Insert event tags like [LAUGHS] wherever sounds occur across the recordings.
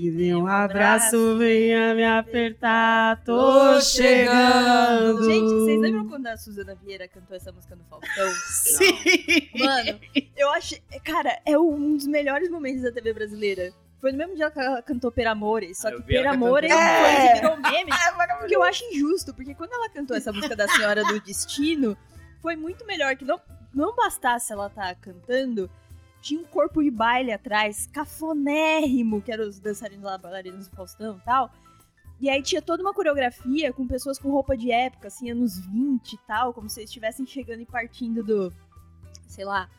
Me dê um abraço, venha me apertar, tô chegando. Gente, vocês lembram quando a Suzana Vieira cantou essa música no Faustão? [LAUGHS] Sim. Mano, eu acho. Cara, é um dos melhores momentos da TV brasileira. Foi no mesmo dia que ela cantou Per Amore, só Ah, que Per Amore foi- virou meme. [LAUGHS] É Porque eu acho injusto, porque quando ela cantou essa música da Senhora do Destino, foi muito melhor que não, não bastasse ela estar cantando, tinha um corpo de baile atrás, cafonérrimo, que eram os dançarinos lá, bailarinos do Faustão e tal. E aí tinha toda uma coreografia com pessoas com roupa de época, assim, anos 20 e tal, como se eles estivessem chegando e partindo do, sei lá,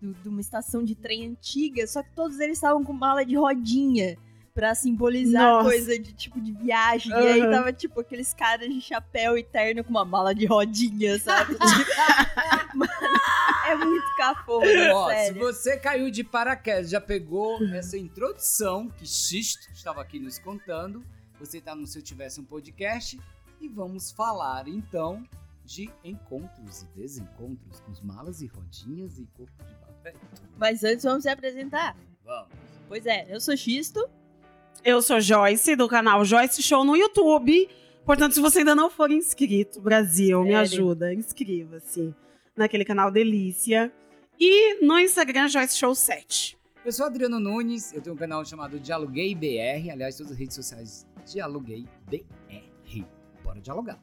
de uma estação de trem antiga, só que todos eles estavam com mala de rodinha. Pra simbolizar Nossa. coisa de tipo de viagem. E aí tava tipo aqueles caras de chapéu e terno com uma mala de rodinha, sabe? Mano, [LAUGHS] é muito cafona, Ó, se você caiu de paraquedas, já pegou essa introdução que Xisto estava aqui nos contando, você tá no Se Eu Tivesse um Podcast e vamos falar então de encontros e desencontros com os malas e rodinhas e corpo de papel. Mas antes vamos se apresentar. Vamos. Pois é, eu sou Xisto. Eu sou Joyce, do canal Joyce Show no YouTube. Portanto, se você ainda não for inscrito, Brasil, me ajuda, inscreva-se naquele canal Delícia. E no Instagram, Joyce Show 7. Eu sou Adriano Nunes, eu tenho um canal chamado Dialoguei BR, aliás, todas as redes sociais Dialoguei BR. Bora dialogar.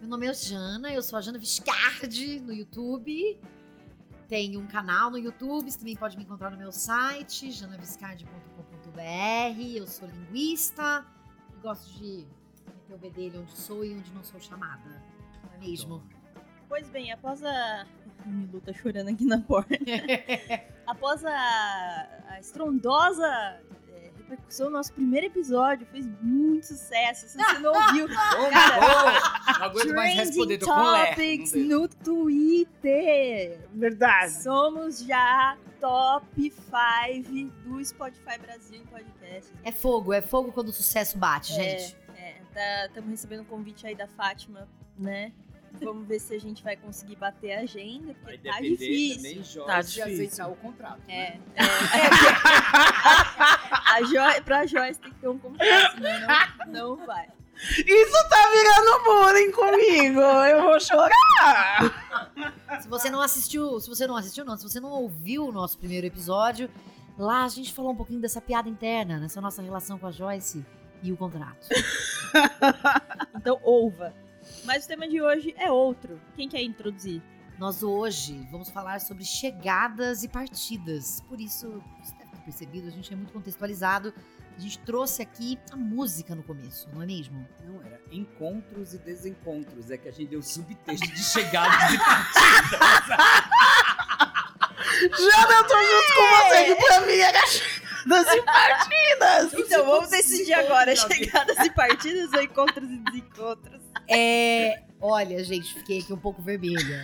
Meu nome é Jana, eu sou a Jana Viscardi no YouTube. Tenho um canal no YouTube, você também pode me encontrar no meu site, janaviscardi.com.br. Eu sou linguista e gosto de meter o bedelho onde sou e onde não sou chamada. Não é mesmo? Pois bem, após a. [LAUGHS] Milu tá chorando aqui na porta. [LAUGHS] após a, a estrondosa repercussão do nosso primeiro episódio, fez muito sucesso. Se você não ouviu, [LAUGHS] Ô, não aguento mais Trending responder, tô com. Topics no Twitter. Verdade. Somos já top 5 do Spotify Brasil em podcast. É fogo, é fogo quando o sucesso bate, gente. É, estamos recebendo um convite aí da Fátima, né? Vamos ver se a gente vai conseguir bater a agenda, porque Vai tá difícil. Tá de difícil. aceitar o contrato. É, né? é, [LAUGHS] a jo pra Joyce tem que ter um contrato, senão não, não vai. Isso tá virando bullying comigo. Eu vou chorar. Se você não assistiu, se você não assistiu, não, se você não ouviu o nosso primeiro episódio, lá a gente falou um pouquinho dessa piada interna, nessa nossa relação com a Joyce e o contrato. Então, ouva. Mas o tema de hoje é outro. Quem quer introduzir? Nós hoje vamos falar sobre chegadas e partidas. Por isso, você deve ter percebido, a gente é muito contextualizado. A gente trouxe aqui a música no começo, não é mesmo? Não, era encontros e desencontros. É que a gente deu subtexto de chegadas e partidas. Jana, eu tô junto com você, que pra mim era chegadas e partidas. Então, vamos decidir agora: já chegadas e partidas ou encontros e desencontros? É. Olha, gente, fiquei aqui um pouco vermelha.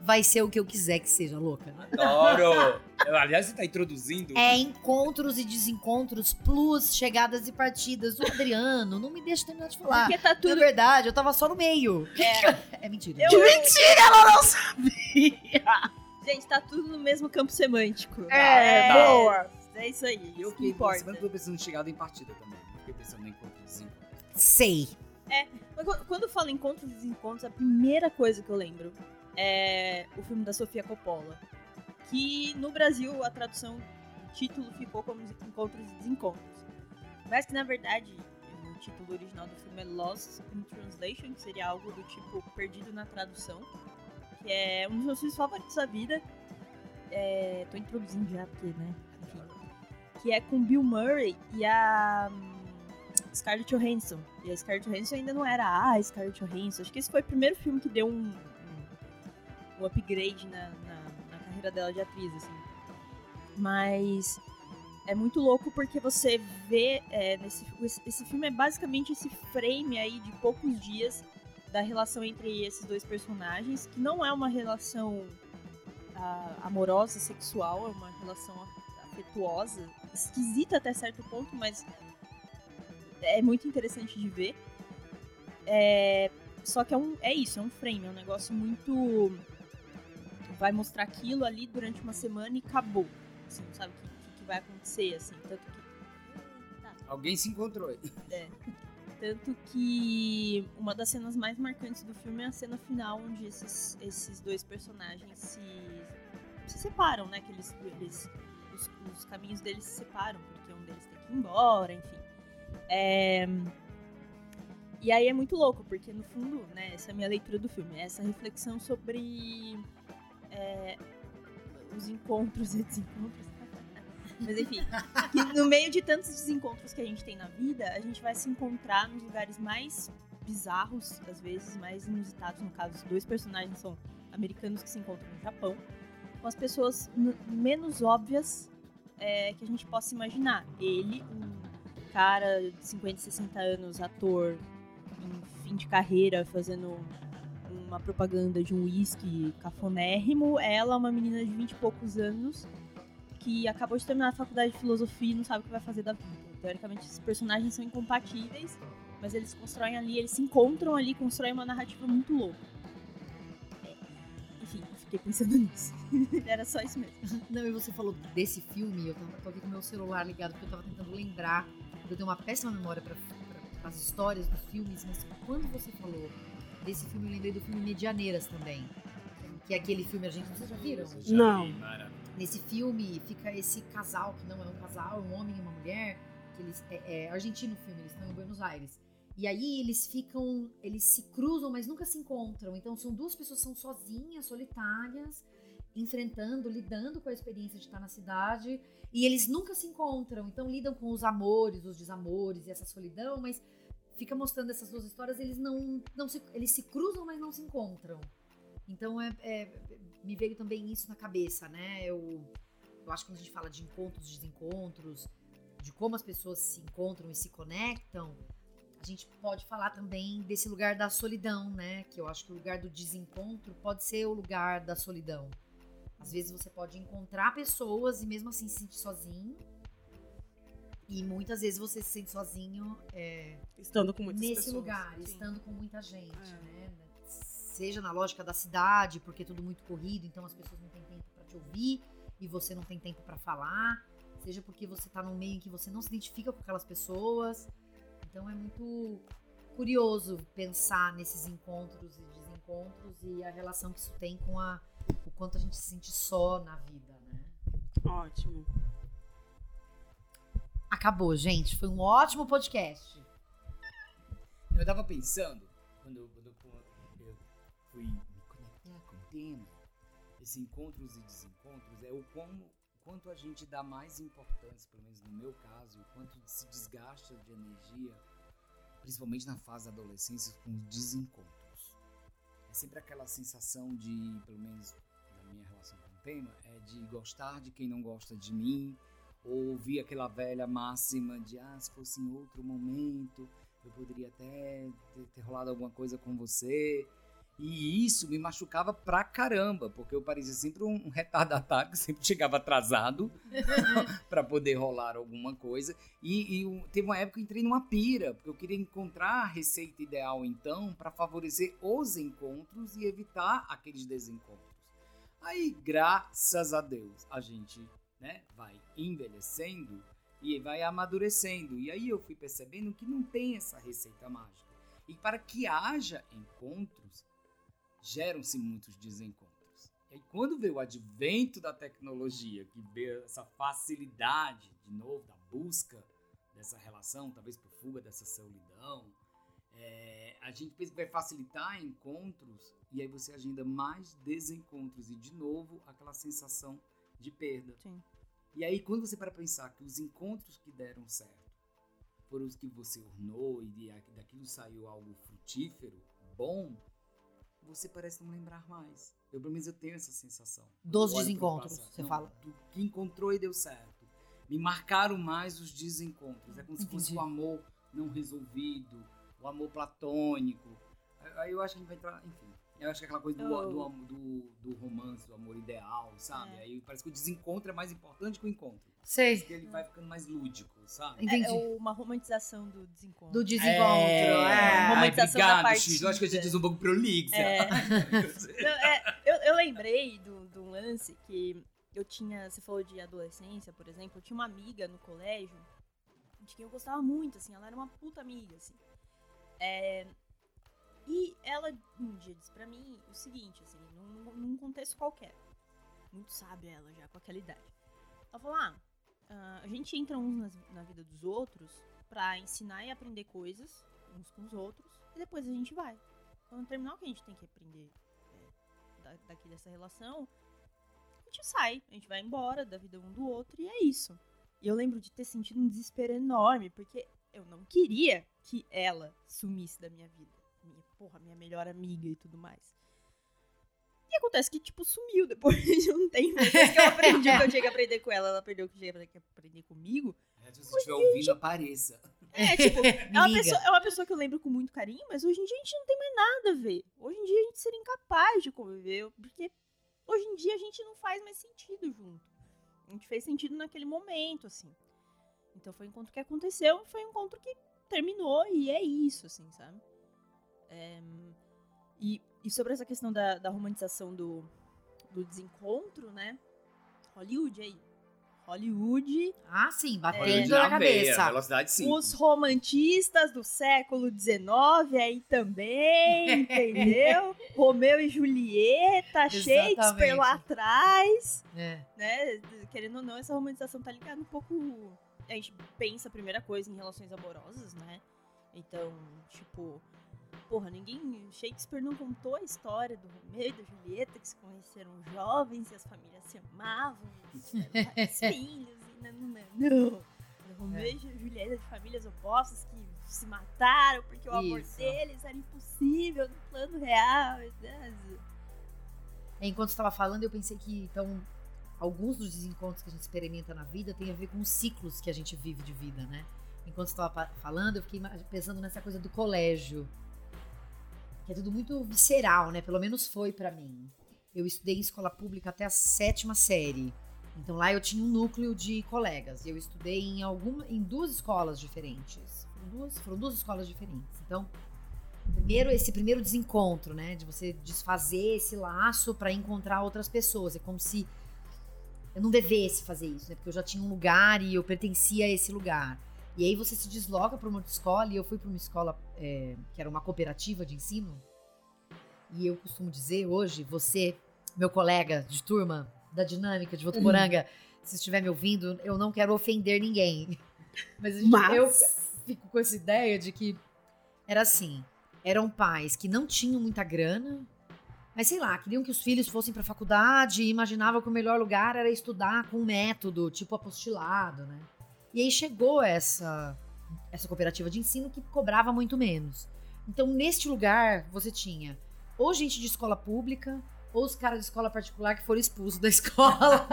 Vai ser o que eu quiser que seja, louca. Adoro! Aliás, você tá introduzindo. É encontros e desencontros plus chegadas e partidas. O Adriano, não me deixa terminar de falar. Porque tá Na tudo. verdade, eu tava só no meio. É, [LAUGHS] É mentira. Eu- Que mentira, ela não sabia. gente, tá tudo no mesmo campo semântico. É, boa. É isso aí. E eu Isso que importa. pensando, tô pensando em chegada em partida também. Não Fiquei pensando em encontro e desencontro. Sei. Mas quando- eu falo encontros e desencontros, a primeira coisa que eu lembro é o filme da Sofia Coppola. Que no Brasil a tradução, o título ficou como Encontros e Desencontros. Mas que na verdade o título original do filme é Lost in Translation, que seria algo do tipo Perdido na Tradução. Que é um dos meus filmes favoritos da vida. É, tô introduzindo já, porque, né? Enfim. Que é com Bill Murray e a Scarlett Johansson. E a Scarlett Johansson ainda não era a Scarlett Johansson. Acho que esse foi o primeiro filme que deu um, um, upgrade na, na, na carreira dela de atriz, assim. Mas é muito louco porque você vê é, nesse esse, esse filme é basicamente esse frame aí de poucos dias da relação entre esses dois personagens, que não é uma relação ah, amorosa, sexual, é uma relação afetuosa, esquisita até certo ponto, mas é muito interessante de ver. É, só que é, um, é isso, é um frame, é um negócio muito. Vai mostrar aquilo ali durante uma semana e acabou. Você não sabe o que, que- que vai acontecer, assim. Tanto que. Alguém se encontrou aí. Tanto que uma das cenas mais marcantes do filme é a cena final, onde esses, esses dois personagens se, se separam, né? Que eles, eles os, os caminhos deles se separam, porque um deles tem que ir embora, enfim. É, E aí é muito louco, porque no fundo, né, essa é a minha leitura do filme, é essa reflexão sobre é, os encontros e desencontros. Mas enfim, no meio de tantos desencontros que a gente tem na vida, a gente vai se encontrar nos lugares mais bizarros, às vezes, mais inusitados. No caso, os dois personagens são americanos que se encontram no Japão, com as pessoas menos óbvias é, que a gente possa imaginar. Ele, cara de 50, 60 anos, ator, em fim de carreira, fazendo uma propaganda de um uísque cafonérrimo. Ela, uma menina de 20 e poucos anos, que acabou de terminar a faculdade de filosofia e não sabe o que vai fazer da vida. Teoricamente, esses personagens são incompatíveis, mas eles constroem ali, eles se encontram ali, constroem uma narrativa muito louca. É, Enfim, fiquei pensando [LAUGHS] nisso. Era só isso mesmo. Não, e você falou desse filme, eu tava, tô aqui com meu celular ligado, porque eu tava tentando lembrar. Eu tenho uma péssima memória para as histórias dos filmes, mas quando você falou desse filme, eu lembrei do filme Medianeiras também. Que é aquele filme argentino, vocês já viram? Não. Nesse filme fica esse casal, que não é um casal, um homem e uma mulher, que eles é, é argentino o filme, eles estão em Buenos Aires. E aí eles ficam, eles se cruzam, mas nunca se encontram. Então são duas pessoas que são sozinhas, solitárias, enfrentando, lidando com a experiência de estar na cidade, e eles nunca se encontram. Então lidam com os amores, os desamores e essa solidão, mas fica mostrando essas duas histórias, eles não, não se, eles se cruzam, mas não se encontram. Então é, é- me veio também isso na cabeça, né? Eu, eu acho que quando a gente fala de encontros, desencontros, de como as pessoas se encontram e se conectam, a gente pode falar também desse lugar da solidão, né? Que eu acho que o lugar do desencontro pode ser o lugar da solidão. Às vezes você pode encontrar pessoas e mesmo assim se sentir sozinho. E muitas vezes você se sente sozinho é, Estando com muitas nesse pessoas. lugar, Sim. estando com muita gente, É. né? Seja na lógica da cidade, porque é tudo muito corrido, então as pessoas não têm tempo para te ouvir e você não tem tempo para falar, seja porque você tá num meio em que você não se identifica com aquelas pessoas. Então é muito curioso pensar nesses encontros e desencontros e a relação que isso tem com a o quanto a gente se sente só na vida, né? Ótimo. Acabou, gente. Foi um ótimo podcast. Eu tava pensando, quando eu, quando eu- eu fui me conectar com o tema, esses encontros e desencontros, é o como, o quanto a gente dá mais importância, pelo menos no meu caso, o quanto se desgasta de energia, principalmente na fase da adolescência, com os desencontros. É sempre aquela sensação de, pelo menos na minha relação com o tema, é de gostar de quem não gosta de mim, ou ouvir aquela velha máxima de, ah, se fosse em outro momento, eu poderia até ter, ter rolado alguma coisa com você. E isso me machucava pra caramba, porque eu parecia sempre um, retardatário [LAUGHS] sempre chegava atrasado [LAUGHS] pra poder rolar alguma coisa. E, e eu- teve uma época que eu entrei numa pira, porque eu queria encontrar a receita ideal então pra favorecer os encontros e evitar aqueles desencontros. Aí, graças a Deus, a gente né, vai envelhecendo e vai amadurecendo. E aí eu fui percebendo que não tem essa receita mágica. E para que haja encontros, geram-se muitos desencontros. E aí quando veio o advento da tecnologia, que veio essa facilidade, de novo, da busca dessa relação, talvez por fuga dessa solidão, é, a gente pensa que vai facilitar encontros e aí você agenda mais desencontros e de novo aquela sensação de perda. Sim. E aí, quando você para pensar que os encontros que deram certo foram os que você ornou e daquilo saiu algo frutífero, bom, você parece não lembrar mais. Eu, pelo menos, eu tenho essa sensação. Dos desencontros, você Não, fala. Do que encontrou e deu certo. Me marcaram mais os desencontros. É como se fosse Entendi. o amor não resolvido, o amor platônico. Aí eu acho que a gente vai entrar, enfim. Eu acho que é aquela coisa do, Eu- do, do, do romance, do amor ideal, sabe? É. Aí parece que o desencontro é mais importante que o encontro. Sei. Porque ele vai ficando mais lúdico, sabe? Entendi. É, é uma romantização do desencontro. Do desencontro. É, é. Ai, romantização da obrigado, partida. X. Eu acho que a gente diz um pouco prolixo. É. [LAUGHS] Não, é, eu, eu lembrei do, do lance que eu tinha, você falou de adolescência, por exemplo, eu tinha uma amiga no colégio de quem eu gostava muito, assim, ela era uma puta amiga, assim. É, e ela um dia disse pra mim o seguinte, assim, num, num contexto qualquer. Muito sábia ela já, com aquela idade. Ela falou, ah, ah, a gente entra uns na vida dos outros pra ensinar e aprender coisas uns com os outros, e depois a gente vai. Quando terminar o que a gente tem que aprender é, da- daqui dessa relação, a gente sai, a gente vai embora da vida um do outro, e é isso. E eu lembro de ter sentido um desespero enorme, porque eu não queria que ela sumisse da minha vida. Minha, porra, minha melhor amiga e tudo mais. E acontece que, tipo, sumiu depois de um tempo. Depois que eu aprendi o que eu tinha que aprender com ela, ela aprendeu o que eu tinha que aprender comigo. Se você estiver ouvindo, apareça. É, tipo, [LAUGHS] é uma, pessoa, é uma pessoa que eu lembro com muito carinho, mas hoje em dia a gente não tem mais nada a ver. Hoje em dia a gente seria incapaz de conviver, porque hoje em dia a gente não faz mais sentido junto. A gente fez sentido naquele momento, assim. Então foi um encontro que aconteceu, foi um encontro que terminou e é isso, assim, sabe? É, e, e sobre essa questão da, da romantização do, do desencontro, né? Hollywood aí. Hollywood Ah, sim, É. batendo na cabeça. velocidade sim. Os romantistas do século XIX aí também, [LAUGHS] entendeu? Romeu e Julieta, Shakespeare lá atrás, É. né? Querendo ou não, essa romantização tá ligada um pouco. A gente pensa a primeira coisa em relações amorosas, né? Então, tipo, porra, ninguém. Shakespeare não contou a história do Romeu e da Julieta que se conheceram jovens e as famílias se amavam, e [LAUGHS] tiveram vários filhos e não, não, não. não. Romeu e Julieta de famílias opostas que se mataram porque o amor Isso. deles era impossível no plano real. né? Enquanto você estava falando, eu pensei que, então, alguns dos desencontros que a gente experimenta na vida tem a ver com os ciclos que a gente vive de vida, né? Enquanto estava falando, eu fiquei pensando nessa coisa do colégio. Que é tudo muito visceral, né? Pelo menos foi pra mim. Eu estudei em escola pública até a sétima série. Então lá eu tinha um núcleo de colegas. Eu estudei em alguma, em duas escolas diferentes. Duas, foram duas escolas diferentes. Então, primeiro esse primeiro desencontro, né, de você desfazer esse laço para encontrar outras pessoas. É como se eu não devesse fazer isso, né? Porque eu já tinha um lugar e eu pertencia a esse lugar. E aí você se desloca para uma outra escola e eu fui para uma escola é, que era uma cooperativa de ensino. E eu costumo dizer hoje, você, meu colega de turma da dinâmica de Votuporanga, se estiver me ouvindo, eu não quero ofender ninguém. [LAUGHS] Mas, gente- Mas- eu fico com essa ideia de que era assim, eram pais que não tinham muita grana, mas sei lá, queriam que os filhos fossem para faculdade e imaginavam que o melhor lugar era estudar com um método, tipo apostilado, né? E aí chegou essa essa cooperativa de ensino que cobrava muito menos. Então, neste lugar, você tinha ou gente de escola pública, ou os caras de escola particular que foram expulsos da [LAUGHS] escola.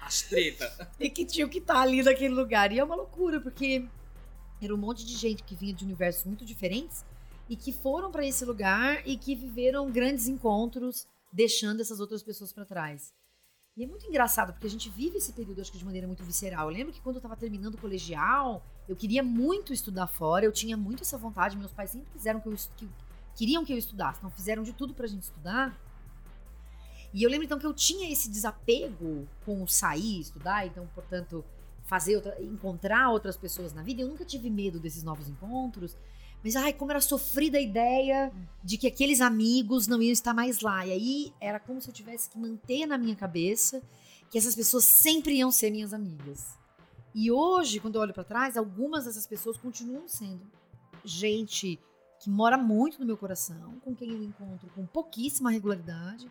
As treta. e que tinham que estar ali naquele lugar. E é uma loucura, porque era um monte de gente que vinha de universos muito diferentes e que foram para esse lugar e que viveram grandes encontros, deixando essas outras pessoas para trás. E é muito engraçado, porque a gente vive esse período, acho que de maneira muito visceral. Eu lembro que quando eu estava terminando o colegial, eu queria muito estudar fora, eu tinha muito essa vontade. Meus pais sempre quiseram que eu que, queriam que eu estudasse, então fizeram de tudo pra gente estudar. E eu lembro então que eu tinha esse desapego com o sair, estudar, então, portanto, fazer outra, encontrar outras pessoas na vida. Eu nunca tive medo desses novos encontros, mas ai, como era sofrida a ideia de que aqueles amigos não iam estar mais lá. E aí era como se eu tivesse que manter na minha cabeça que essas pessoas sempre iam ser minhas amigas. E hoje, quando eu olho pra trás, algumas dessas pessoas continuam sendo gente que mora muito no meu coração, com quem eu encontro com pouquíssima regularidade.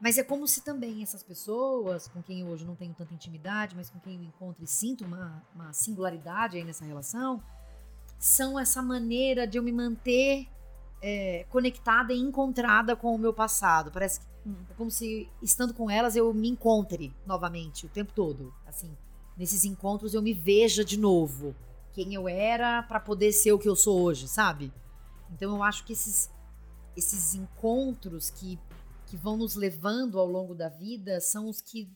Mas é como se também essas pessoas, com quem eu hoje não tenho tanta intimidade, mas com quem eu encontro e sinto uma, uma singularidade aí nessa relação, são essa maneira de eu me manter é, conectada e encontrada com o meu passado. Parece que Hum. é como se, estando com elas, eu me encontre novamente o tempo todo. Assim, nesses encontros eu me veja de novo quem eu era para poder ser o que eu sou hoje, sabe? Então eu acho que esses, esses encontros que, que vão nos levando ao longo da vida são os que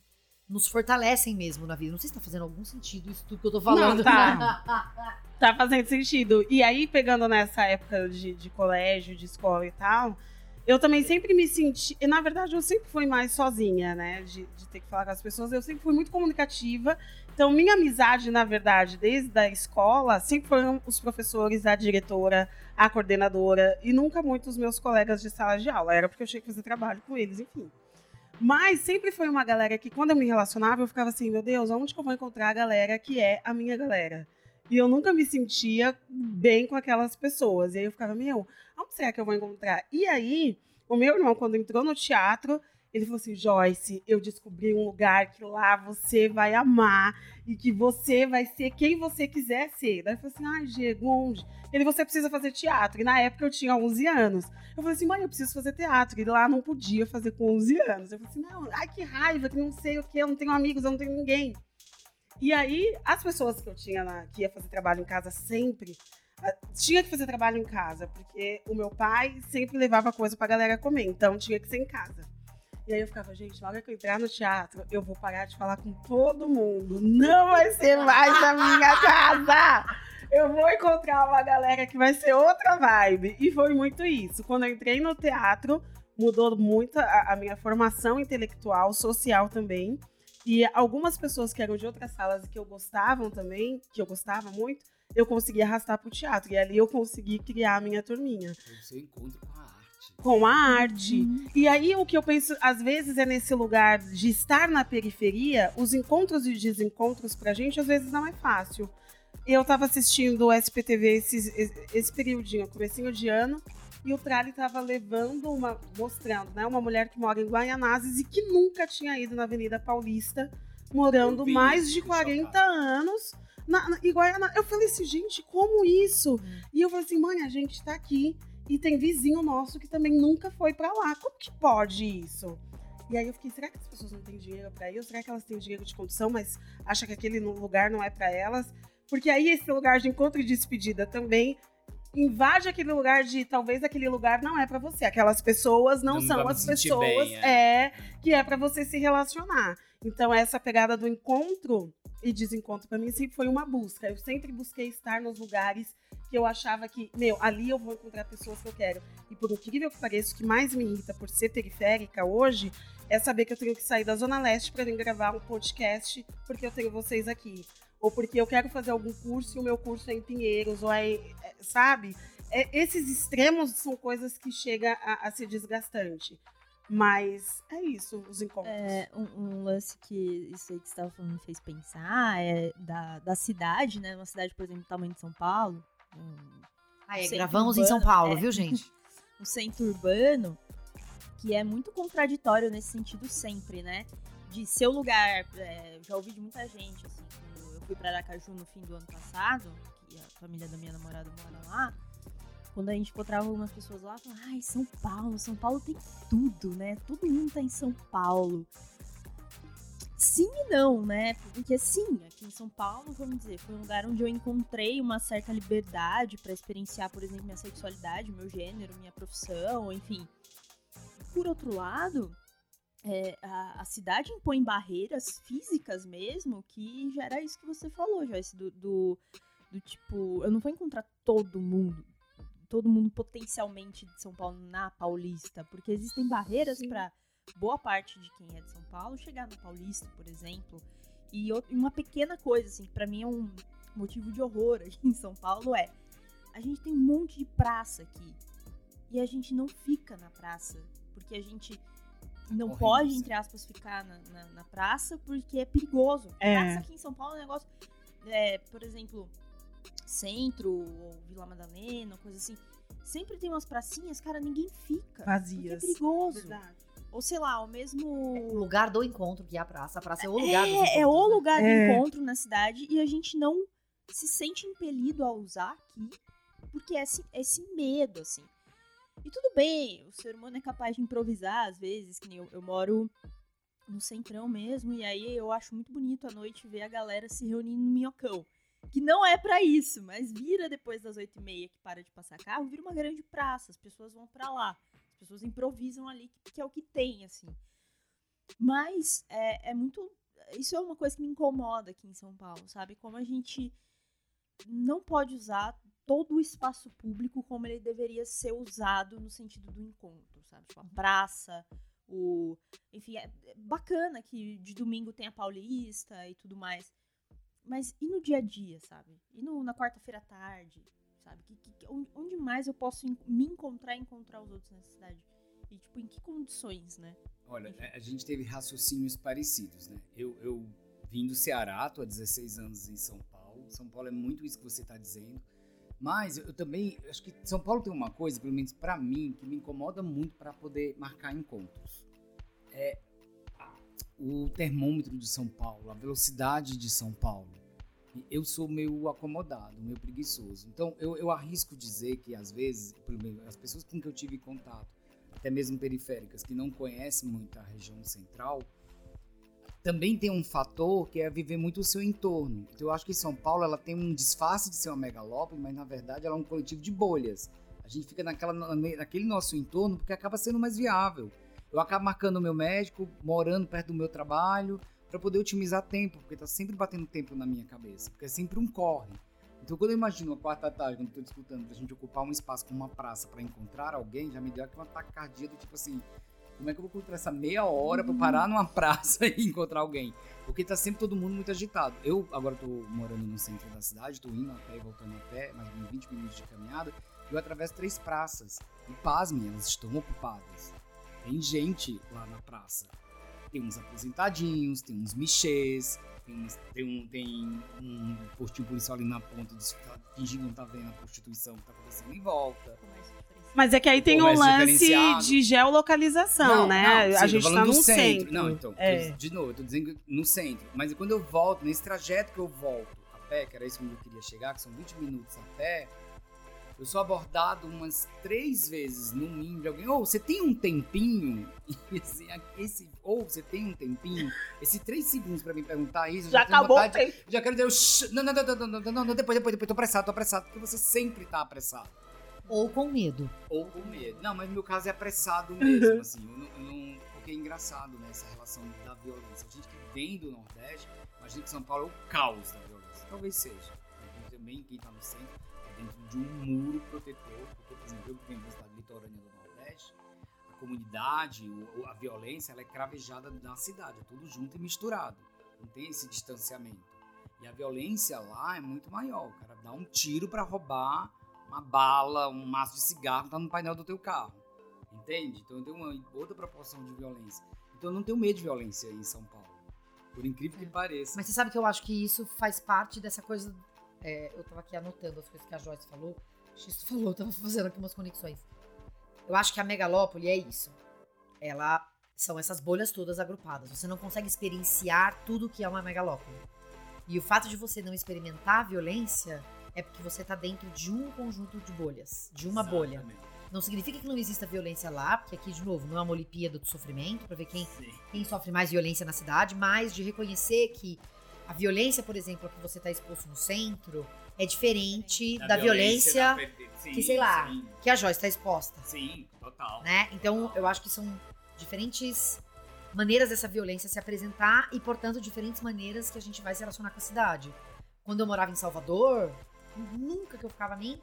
nos fortalecem mesmo na vida. Não sei se tá fazendo algum sentido isso tudo que eu tô falando. Não, tá. [LAUGHS] Tá fazendo sentido. E aí, pegando nessa época de, de colégio, de escola e tal, eu também sempre me senti. E na verdade, eu sempre fui mais sozinha, né? De, de ter que falar com as pessoas. Eu sempre fui muito comunicativa. Então, minha amizade, na verdade, desde a escola, sempre foram os professores, a diretora, a coordenadora, e nunca muito os meus colegas de sala de aula. Era porque eu tinha que fazer trabalho com eles, enfim. Mas sempre foi uma galera que, quando eu me relacionava, eu ficava assim: meu Deus, onde que eu vou encontrar a galera que é a minha galera? E eu nunca me sentia bem com aquelas pessoas. E aí eu ficava, meu, onde será que eu vou encontrar? E aí, o meu irmão, quando entrou no teatro, ele falou assim: Joyce, eu descobri um lugar que lá você vai amar e que você vai ser quem você quiser ser. Daí eu falei assim: ai, Diego, onde? Ele, você precisa fazer teatro. E na época eu tinha 11 anos. Eu falei assim: mãe, eu preciso fazer teatro. E lá não podia fazer com 11 anos. Eu falei assim: não, ai, que raiva, que não sei o que, eu não tenho amigos, eu não tenho ninguém. E aí, as pessoas que eu tinha na, que ia fazer trabalho em casa sempre, ah, tinha que fazer trabalho em casa, porque o meu pai sempre levava coisa pra galera comer, então tinha que ser em casa. E aí eu ficava, gente, na hora que eu entrar no teatro, eu vou parar de falar com todo mundo. Não vai ser mais na minha [LAUGHS] casa! Eu vou encontrar uma galera que vai ser outra vibe. E foi muito isso. Quando eu entrei no teatro, mudou muito a, a minha formação intelectual, social também. E algumas pessoas que eram de outras salas e que eu gostava também, que eu gostava muito, eu consegui arrastar pro teatro. E ali eu consegui criar a minha turminha. Foi o seu encontro com a arte. Com a arte. E aí o que eu penso, às vezes, é nesse lugar de estar na periferia, os encontros e desencontros pra gente, às vezes, não é fácil. Eu tava assistindo o SPTV esse, esse periodinho, comecinho de ano, e o Trali estava levando uma, mostrando, né, uma mulher que mora em Guaianazes e que nunca tinha ido na Avenida Paulista, morando mais de que 40 chocado. anos na, na, em Guaianazes. Eu falei assim, gente, como isso? Hum. E eu falei assim, mãe, a gente tá aqui e tem vizinho nosso que também nunca foi pra lá. Como que pode isso? E aí eu fiquei, será que as pessoas não têm dinheiro pra ir? Ou será que elas têm dinheiro de condução, mas acham que aquele lugar não é pra elas? Porque aí esse lugar de encontro e despedida também invade aquele lugar de talvez aquele lugar não é pra você. Aquelas pessoas não, Não são as pessoas bem, é. que é pra você se relacionar. Então essa pegada do encontro e desencontro pra mim sempre foi uma busca. Eu sempre busquei estar nos lugares que eu achava que, meu, ali eu vou encontrar pessoas que eu quero. E por incrível que pareça, o que mais me irrita por ser periférica hoje é saber que eu tenho que sair da Zona Leste para vir gravar um podcast porque eu tenho vocês aqui. Ou porque eu quero fazer algum curso e o meu curso é em Pinheiros, ou é, é- sabe? É, esses extremos são coisas que chegam a, a ser desgastante. Mas é isso, os encontros. É, um, um lance que isso aí que você estava falando me fez pensar é da, da cidade, né? Uma cidade, por exemplo, do tamanho de São Paulo. um- Ah, é, gravamos em urbano, São Paulo, é. viu, gente? [LAUGHS] um centro urbano que é muito contraditório nesse sentido sempre, né? De seu lugar, é, já ouvi de muita gente, assim, fui pra Aracaju no fim do ano passado, que a família da minha namorada mora lá, quando a gente encontrava algumas pessoas lá, falavam, ai, São Paulo, São Paulo tem tudo, né? Todo mundo tá em São Paulo. Sim e não, né? Porque sim, aqui em São Paulo, vamos dizer, foi um lugar onde eu encontrei uma certa liberdade pra experienciar, por exemplo, minha sexualidade, meu gênero, minha profissão, enfim. Por outro lado, é, a, a cidade impõe barreiras físicas mesmo, que gera isso que você falou, Joyce, do, do, do tipo, eu não vou encontrar todo mundo, todo mundo potencialmente de São Paulo na Paulista, porque existem barreiras para boa parte de quem é de São Paulo chegar na Paulista, por exemplo. E e uma pequena coisa, assim, que pra mim é um motivo de horror aqui em São Paulo é a gente tem um monte de praça aqui. E a gente não fica na praça. Porque a gente não Horrível pode, isso. entre aspas, ficar na, na, na praça porque é perigoso. É. Praça aqui em São Paulo é um negócio. é, por exemplo, centro ou Vila Madalena, coisa assim. Sempre tem umas pracinhas, cara, ninguém fica. Vazias. Porque é perigoso. Verdade. Ou sei lá, o mesmo. O lugar do encontro, que é a praça. A praça é o lugar dos É, é encontros, o né? lugar de É. encontro na cidade e a gente não se sente impelido a usar aqui porque é esse, é esse medo, assim. E tudo bem, o ser humano é capaz de improvisar às vezes, que nem eu, eu moro no centrão mesmo, e aí eu acho muito bonito à noite ver a galera se reunindo no minhocão. Que não é pra isso, mas vira depois das oito e meia que para de passar carro, vira uma grande praça, as pessoas vão pra lá. As pessoas improvisam ali, que é o que tem, assim. Mas é, é muito. Isso é uma coisa que me incomoda aqui em São Paulo, sabe? Como a gente não pode usar todo o espaço público como ele deveria ser usado no sentido do encontro, sabe? Tipo, a praça, o. Enfim, é bacana que de domingo tem a Paulista e tudo mais. Mas e no dia a dia, sabe? E no, na quarta-feira à tarde, sabe? Que, que, onde mais eu posso me encontrar e encontrar os outros nessa cidade? E, tipo, em que condições, né? Olha, a gente teve raciocínios parecidos, né? Eu, eu vim do Ceará, tô há 16 anos em São Paulo. São Paulo é muito isso que você está dizendo. Mas eu também acho que São Paulo tem uma coisa, pelo menos para mim, que me incomoda muito para poder marcar encontros. É o termômetro de São Paulo, a velocidade de São Paulo. Eu sou meio acomodado, meio preguiçoso. Então eu, eu arrisco dizer que às vezes, pelo menos as pessoas com que eu tive contato, até mesmo periféricas, que não conhecem muito a região central, também tem um fator que é viver muito o seu entorno. Então eu acho que São Paulo ela tem um disfarce de ser uma megalópole, mas na verdade ela é um coletivo de bolhas. A gente fica naquela, naquele nosso entorno porque acaba sendo mais viável. Eu acabo marcando o meu médico, morando perto do meu trabalho, para poder otimizar tempo, porque tá sempre batendo tempo na minha cabeça, porque é sempre um corre. Então, quando eu imagino a quarta tarde, quando eu tô disputando pra gente ocupar um espaço como uma praça para encontrar alguém, já me deu aquela taquicardia do tipo assim, como é que eu vou encontrar essa meia hora para parar numa [LAUGHS] praça e encontrar alguém? Porque tá sempre todo mundo muito agitado. Eu agora tô morando no centro da cidade, tô indo a pé e voltando a pé, mais ou menos 20 minutos de caminhada, e eu atravesso três praças. E pasmem, elas estão ocupadas. Tem gente lá na praça. Tem uns aposentadinhos, tem uns michês, tem, uns, tem, um, tem um postinho policial ali na ponta, fingindo que não tá vendo a prostituição que tá acontecendo em volta. Mas é que aí tem um lance de geolocalização, não, né? Não, sim, a gente tá no centro. centro. Não, então, é. de novo, eu tô dizendo no centro. Mas quando eu volto, nesse trajeto que eu volto a pé, que era isso que eu queria chegar, que são 20 minutos a pé, eu sou abordado umas três vezes no mínimo de alguém. Ou oh, você tem um tempinho? [LAUGHS] Esse, esse, ou oh, você tem um tempinho? Esse três segundos pra me perguntar isso. Já, já acabou vontade, Já quero dizer, não, não, não, não, não, não, não, depois, depois, depois, tô apressado, tô apressado. Porque você sempre tá apressado. Ou com medo. Ou com medo. Não, mas no meu caso é apressado mesmo, [LAUGHS] assim. Eu não, eu não, porque é engraçado, né, essa relação da violência. A gente que vem do Nordeste, imagina que São Paulo é o caos da violência. Talvez seja. Também quem tá no centro dentro de um muro protetor, porque, por exemplo, eu que venho da cidade litorânea do Nordeste, a comunidade, a violência, ela é cravejada na cidade, é tudo junto e misturado, não tem esse distanciamento. E a violência lá é muito maior, o cara dá um tiro para roubar uma bala, um maço de cigarro, tá no painel do teu carro, entende? Então tem uma outra proporção de violência. Então eu não tenho medo de violência aí em São Paulo, por incrível que pareça. Mas você sabe que eu acho que isso faz parte dessa coisa é, eu tava aqui anotando as coisas que a Joyce falou. Xisto falou, tava [LAUGHS] fazendo aqui umas conexões. Eu acho que a megalópole é isso. Ela são essas bolhas todas agrupadas. Você não consegue experienciar tudo que é uma megalópole. E o fato de você não experimentar a violência é porque você está dentro de um conjunto de bolhas, de uma Exatamente. bolha. Não significa que não exista violência lá, porque aqui, de novo, não é uma Olimpíada do sofrimento, para ver quem, quem sofre mais violência na cidade, mas de reconhecer que a violência, por exemplo, a que você está exposto no centro é diferente da, da violência, violência da... Sim, que, sei lá, sim. que a Joyce está exposta. Sim, total. Né? Então, eu acho que são diferentes maneiras dessa violência se apresentar e, portanto, diferentes maneiras que a gente vai se relacionar com a cidade. Quando eu morava em Salvador, nunca que eu ficava nem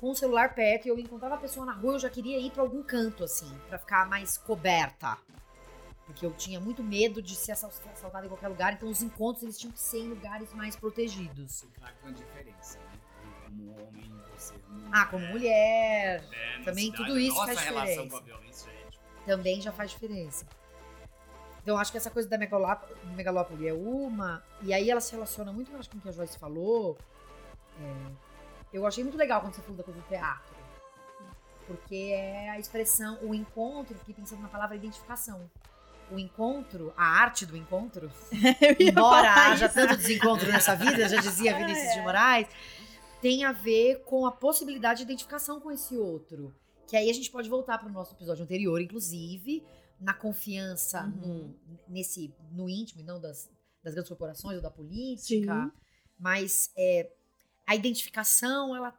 com o celular perto e eu encontrava a pessoa na rua, eu já queria ir para algum canto, assim, para ficar mais coberta. Porque eu tinha muito medo de ser assaltado em qualquer lugar, então os encontros eles tinham que ser em lugares mais protegidos. Claro que tem uma diferença, né? Como homem, você mulher. Ah, como mulher. É, também cidade, tudo isso faz diferença. com a violência é tipo... Também já faz diferença. Então, acho que essa coisa da megalópole é uma, e aí ela se relaciona muito mais com o que a Joyce falou. É, eu achei muito legal quando você falou da coisa do teatro. Porque é a expressão, o encontro, fiquei pensando na palavra identificação o encontro, a arte do encontro, [LAUGHS] embora haja isso. tanto desencontro nessa vida, já dizia [LAUGHS] Vinícius é. de Moraes, tem a ver com a possibilidade de identificação com esse outro. Que aí a gente pode voltar para o nosso episódio anterior, inclusive, na confiança uhum. no, nesse, no íntimo e não das, das grandes corporações ou da política. Sim. Mas é, a identificação, ela,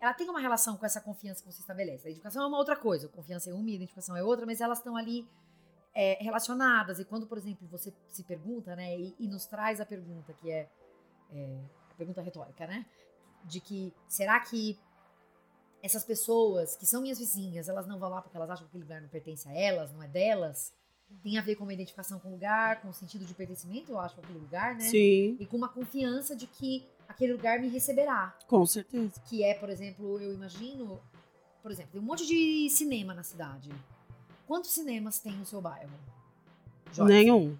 ela tem uma relação com essa confiança que você estabelece. A identificação é uma outra coisa. A confiança é uma identificação é outra, mas elas estão ali é, relacionadas. E quando, por exemplo, você se pergunta, né, e, e nos traz a pergunta, que é, é, a pergunta retórica, né, de que será que essas pessoas que são minhas vizinhas, elas não vão lá porque elas acham que aquele lugar não pertence a elas, não é delas. Tem a ver com uma identificação com o lugar, com o sentido de pertencimento, eu acho, com aquele lugar, né? Sim, E com uma confiança de que aquele lugar me receberá. com certeza. Que é, por exemplo, eu imagino, por exemplo, tem um monte de cinema na cidade. Quantos cinemas tem no seu bairro? Joyce? Nenhum.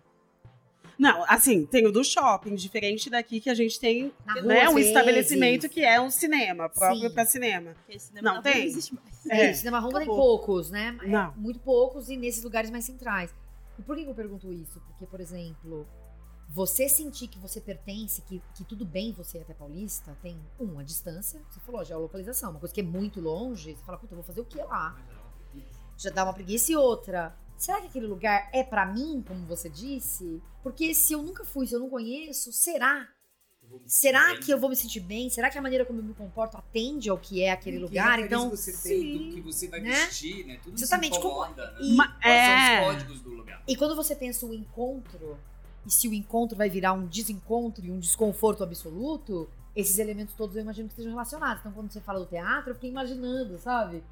Não, assim, tem o do shopping, diferente daqui que a gente tem Na rua, né, um vezes. estabelecimento que é um cinema, próprio para cinema. Porque cinema Não tem? Não existe mais. É, É, cinema rua tem poucos, né? É, Não. muito poucos e nesses lugares mais centrais. E por que eu pergunto isso? Porque, por exemplo, você sentir que você pertence, que, que tudo bem você ir até Paulista, tem, um, a distância. Você falou, já é a localização. Uma coisa que é muito longe, você fala, puta, eu vou fazer o que lá? Já dá uma preguiça e outra. Será que aquele lugar é pra mim, como você disse? Porque se eu nunca fui, se eu não conheço, será? Será que eu vou me sentir bem? Será que a maneira como eu me comporto atende ao que é aquele lugar? Então, você tem sim. do que você vai Né? vestir, né? Tudo Exatamente, se como- incomoda, né? e- Quais é. são os códigos do lugar? E quando você pensa o encontro, e se o encontro vai virar um desencontro e um desconforto absoluto, esses elementos todos eu imagino que estejam relacionados. Então, quando você fala do teatro, eu fiquei imaginando, sabe?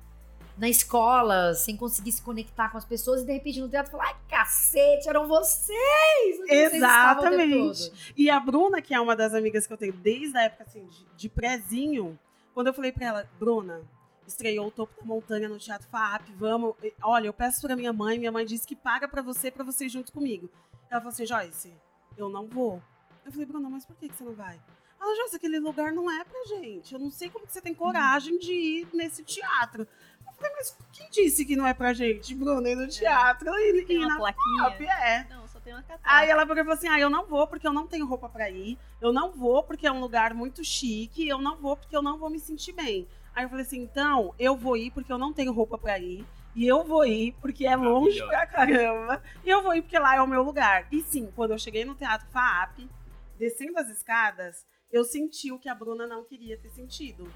Na escola, sem conseguir se conectar com as pessoas, e de repente no teatro falar, ai, cacete, eram vocês! Vocês Exatamente. todo?" E a Bruna, que é uma das amigas que eu tenho desde a época assim, de, de prézinho, quando eu falei pra ela, Bruna, estreou o Topo da Montanha no Teatro FAP, vamos. E, Olha, eu peço pra minha mãe, minha mãe disse que paga pra você, pra você ir junto comigo. Ela falou assim, Joyce, eu não vou. Eu falei, Bruna, mas por que, que você não vai? Ela, Joyce, aquele lugar não é pra gente. Eu não sei como que você tem coragem de ir nesse teatro. Eu falei, mas quem disse que não é pra gente, Bruna, ir no teatro? E, Tem e uma na plaquinha. FAP, é. Não, só tem uma catraca. Aí ela pegou e falou assim: ah, eu não vou porque eu não tenho roupa pra ir. Eu não vou porque é um lugar muito chique. Eu não vou porque eu não vou me sentir bem. Aí eu falei assim: então, eu vou ir porque eu não tenho roupa pra ir. E eu vou ir porque é longe pra caramba. E eu vou ir porque lá é o meu lugar. E sim, quando eu cheguei no Teatro FAAP, descendo as escadas, eu senti o que a Bruna não queria ter sentido.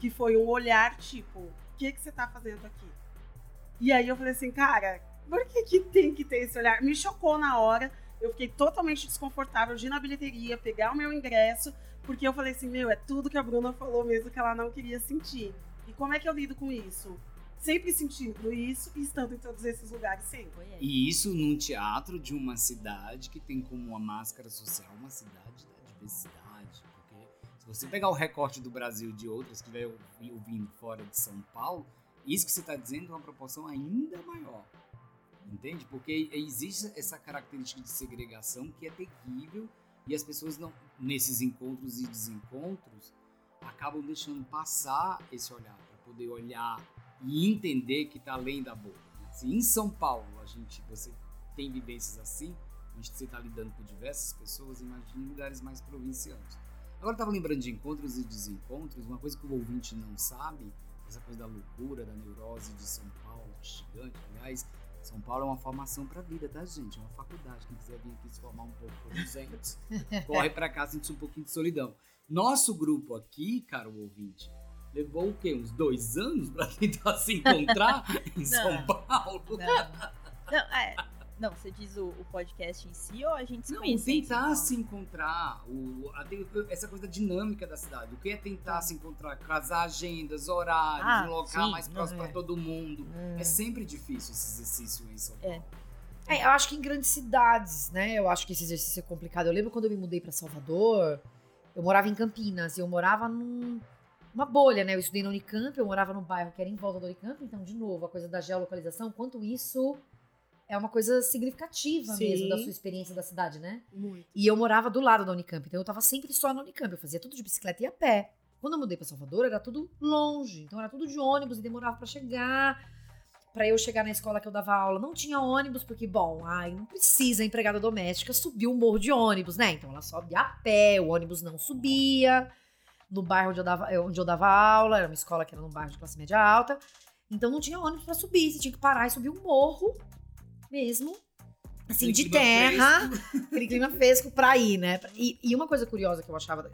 Que foi um olhar tipo: o que, que você tá fazendo aqui? E aí eu falei assim, cara, por que, que tem que ter esse olhar? Me chocou na hora. Eu fiquei totalmente desconfortável de ir na bilheteria, pegar o meu ingresso, porque eu falei assim, meu, é tudo que a Bruna falou mesmo que ela não queria sentir. E como é que eu lido com isso? Sempre sentindo isso e estando em todos esses lugares sempre. E isso num teatro de uma cidade que tem como uma máscara social uma cidade da diversidade. Porque se você pegar o recorte do Brasil e de outras que vai ouvi- ouvindo fora de São Paulo, isso que você está dizendo é uma proporção ainda maior. Entende? Porque existe essa característica de segregação que é terrível e as pessoas não, nesses encontros e desencontros, acabam deixando passar esse olhar para poder olhar e entender que está além da boca. né? Se em São Paulo a gente você tem vivências assim, onde você está lidando com diversas pessoas, imagine lugares mais provincianos. Agora estava lembrando de encontros e desencontros, uma coisa que o ouvinte não sabe, essa coisa da loucura, da neurose de São Paulo, gigante, aliás, São Paulo é uma formação para a vida, tá, gente? É uma faculdade. Quem quiser vir aqui se formar um pouco por 200, [LAUGHS] corre para cá, sente um pouquinho de solidão. Nosso grupo aqui, caro ouvinte, levou o quê? Uns dois anos para tentar se encontrar [LAUGHS] em São Paulo? Não, não, é. Não, você diz o, o podcast em si ou a gente se Não, conhecer em tentar Paulo? se encontrar, o, a- essa coisa da dinâmica da cidade. O que é tentar se encontrar, casar agendas, horários, Ah, um local sim, mais próximo é. para todo mundo. Hum. É sempre difícil esse exercício em São É. Paulo. É, eu acho que em grandes cidades, né? Eu acho que esse exercício é complicado. Eu lembro quando eu me mudei pra Salvador, eu morava em Campinas, e eu morava num- numa bolha, né? Eu estudei na Unicamp, eu morava no bairro que era em volta da Unicamp, então, de novo, a coisa da geolocalização, quanto isso é uma coisa significativa Sim. mesmo da sua experiência da cidade, né? Muito. E eu morava do lado da Unicamp, então eu tava sempre só na Unicamp, eu fazia tudo de bicicleta e a pé. Quando eu mudei pra Salvador, era tudo longe, então era tudo de ônibus e demorava pra chegar. Pra eu chegar na escola que eu dava aula, não tinha ônibus, porque, bom, ai, não precisa a empregada doméstica subir o morro de ônibus, né? Então ela sobe a pé, o ônibus não subia. No bairro onde eu dava, eh, onde eu dava aula, era uma escola que era num bairro de classe média alta. Então não tinha ônibus pra subir, você tinha que parar e subir um morro mesmo. Assim, de terra, aquele clima fresco pra ir, né? E, e uma coisa curiosa que eu achava da,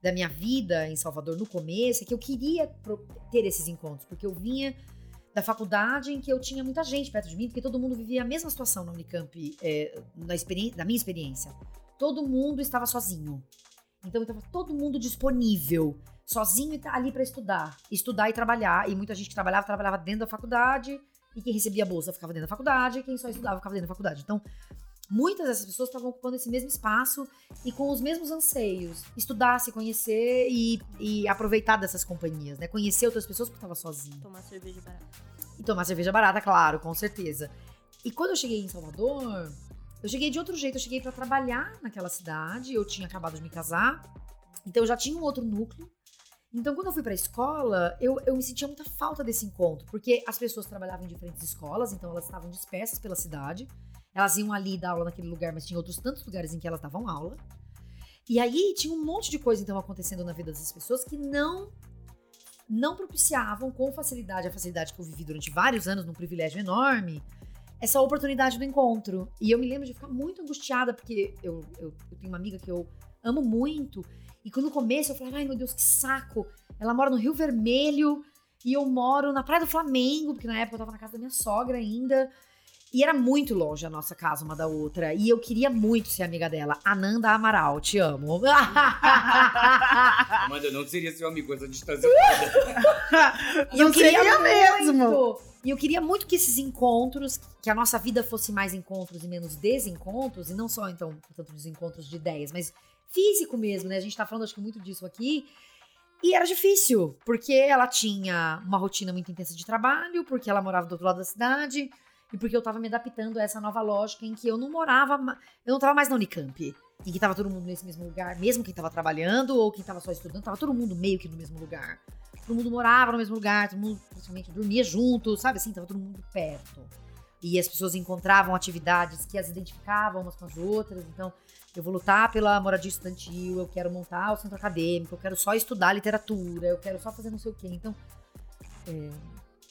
da minha vida em Salvador no começo é que eu queria ter esses encontros, porque eu vinha da faculdade em que eu tinha muita gente perto de mim, porque todo mundo vivia a mesma situação na Unicamp, é, na, da minha experiência. Todo mundo estava sozinho. Então estava todo mundo disponível sozinho e tá ali pra estudar. Estudar e trabalhar. E muita gente que trabalhava, trabalhava dentro da faculdade. E quem recebia a bolsa ficava dentro da faculdade. E quem só estudava ficava dentro da faculdade. Então, muitas dessas pessoas estavam ocupando esse mesmo espaço e com os mesmos anseios. Estudar, se conhecer e, e aproveitar dessas companhias, né? Conhecer outras pessoas porque estava sozinho. Tomar cerveja barata. E tomar cerveja barata, claro, com certeza. E quando eu cheguei em Salvador, eu cheguei de outro jeito. Eu cheguei para trabalhar naquela cidade. Eu tinha acabado de me casar. Então eu já tinha um outro núcleo. Então, quando eu fui pra escola, eu, eu me sentia muita falta desse encontro, porque as pessoas trabalhavam em diferentes escolas, então elas estavam dispersas pela cidade. Elas iam ali dar aula naquele lugar, mas tinha outros tantos lugares em que elas davam aula. E aí tinha um monte de coisa então acontecendo na vida dessas pessoas que não não propiciavam com facilidade a facilidade que eu vivi durante vários anos num privilégio enorme, essa oportunidade do encontro. E eu me lembro de ficar muito angustiada porque eu, eu, eu tenho uma amiga que eu amo muito e quando no começo eu falava, ai meu Deus, que saco. Ela mora no Rio Vermelho e eu moro na Praia do Flamengo, porque na época eu tava na casa da minha sogra ainda. E era muito longe a nossa casa uma da outra. E eu queria muito ser amiga dela. Ananda Amaral, te amo. [LAUGHS] Amanda, eu não seria seu amigo essa distância toda. [LAUGHS] E eu queria seria muito. mesmo. E eu queria muito que esses encontros, que a nossa vida fosse mais encontros e menos desencontros, e não só, então, portanto, desencontros de ideias, mas físico mesmo, né? A gente tá falando, acho que muito disso aqui. E era difícil, porque ela tinha uma rotina muito intensa de trabalho, porque ela morava do outro lado da cidade, e porque eu tava me adaptando a essa nova lógica em que eu não morava, eu não tava mais na Unicamp, em que tava todo mundo nesse mesmo lugar, mesmo quem tava trabalhando ou quem tava só estudando, tava todo mundo meio que no mesmo lugar. Todo mundo morava no mesmo lugar, todo mundo praticamente dormia junto, sabe assim, tava todo mundo perto. E as pessoas encontravam atividades que as identificavam umas com as outras, então eu vou lutar pela moradia estudantil, eu quero montar o centro acadêmico, eu quero só estudar literatura, eu quero só fazer não sei o quê. Então, é,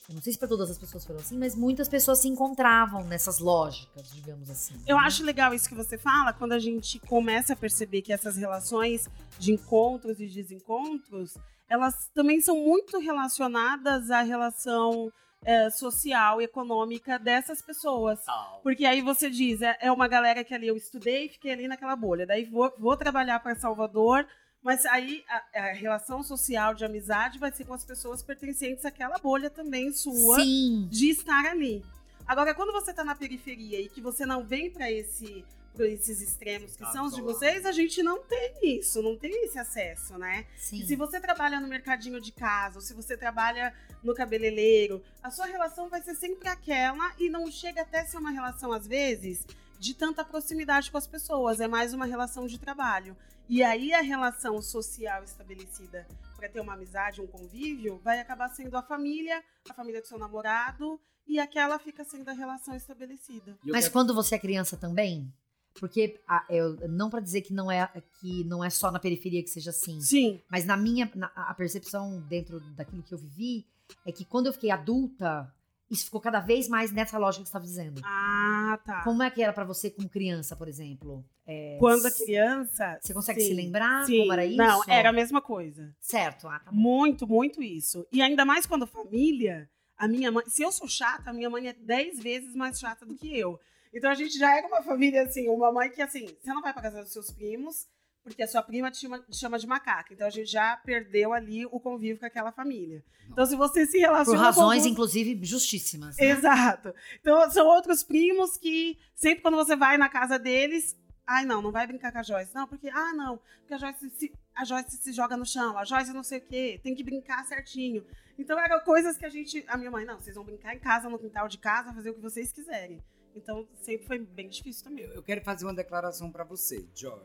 eu não sei se para todas as pessoas foram assim, mas muitas pessoas se encontravam nessas lógicas, digamos assim. Eu né? acho legal isso que você fala, quando a gente começa a perceber que essas relações de encontros e desencontros, elas também são muito relacionadas à relação eh, social e econômica dessas pessoas. Porque aí você diz, é, é uma galera que ali eu estudei e fiquei ali naquela bolha. Daí vou, vou trabalhar para Salvador, mas aí a, a relação social de amizade vai ser com as pessoas pertencentes àquela bolha também sua Sim. de estar ali. Agora, quando você está na periferia e que você não vem para esse pra esses extremos que Ah, são os de vocês, a gente não tem isso, não tem esse acesso, né? Sim. E se você trabalha no mercadinho de casa, ou se você trabalha no cabeleireiro, a sua relação vai ser sempre aquela e não chega até ser uma relação, às vezes, de tanta proximidade com as pessoas. É mais uma relação de trabalho. E aí a relação social estabelecida para ter uma amizade, um convívio, vai acabar sendo a família, a família do seu namorado, e aquela fica sendo a relação estabelecida. Mas quero- quando você é criança também? Porque a- eu, não pra dizer que não é que não é só na periferia que seja assim, Sim. mas na minha na- a percepção dentro daquilo que eu vivi é que quando eu fiquei adulta, isso ficou cada vez mais nessa lógica que você estava dizendo. Ah, tá. Como é que era pra você como criança, por exemplo? É, Quando a criança. Você consegue sim, se lembrar sim. como era isso? Não, era a mesma coisa. Certo. Ah, tá bom. Muito, muito isso. E ainda mais quando família, a minha mãe. Se eu sou chata, a minha mãe é dez vezes mais chata do que eu. Então a gente já era uma família assim, uma mãe que assim, você não vai pra casa dos seus primos, porque a sua prima te chama, te chama de macaca. Então a gente já perdeu ali o convívio com aquela família. Então se você se Por relaciona razões, com inclusive, justíssimas. né? Exato. Então, são outros primos que sempre quando você vai na casa deles, ai não, não vai brincar com a Joyce. Não, porque, ah não, porque a Joyce se, a Joyce se joga no chão, a Joyce não sei o quê, tem que brincar certinho. Então, eram coisas que a gente, a minha mãe, não, vocês vão brincar em casa, no quintal de casa, fazer o que vocês quiserem. Então, sempre foi bem difícil também. Eu quero fazer uma declaração pra você, Joy.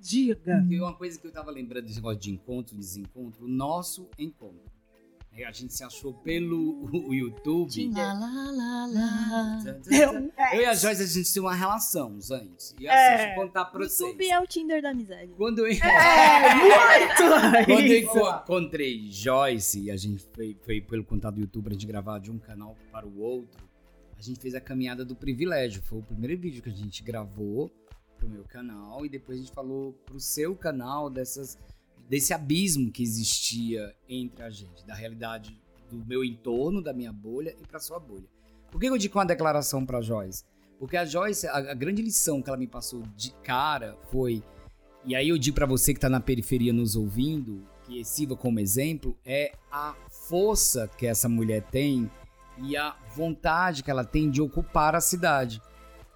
Diga. Porque uma coisa que eu tava lembrando desse negócio de encontro e desencontro, o nosso encontro. É, A gente se achou pelo o YouTube. Lá, lá, lá, lá. Eu, Eu e a Joyce, a gente tinha uma relação antes. E assim, É. deixa eu contar pra O vocês. YouTube é o Tinder da amizade. Quando eu, é, [LAUGHS] muito! quando eu encontrei Joyce, e a gente foi, foi pelo contato do YouTube pra gente gravar de um canal para o outro, a gente fez a caminhada do privilégio. Foi o primeiro vídeo que a gente gravou pro meu canal e depois a gente falou pro seu canal dessas, desse abismo que existia entre a gente, da realidade do meu entorno, da minha bolha e pra sua bolha. Por que eu digo uma declaração pra Joyce? Porque a Joyce, a, a grande lição que ela me passou de cara foi e aí eu digo pra você que tá na periferia nos ouvindo, que sirva como exemplo é a força que essa mulher tem e a vontade que ela tem de ocupar a cidade.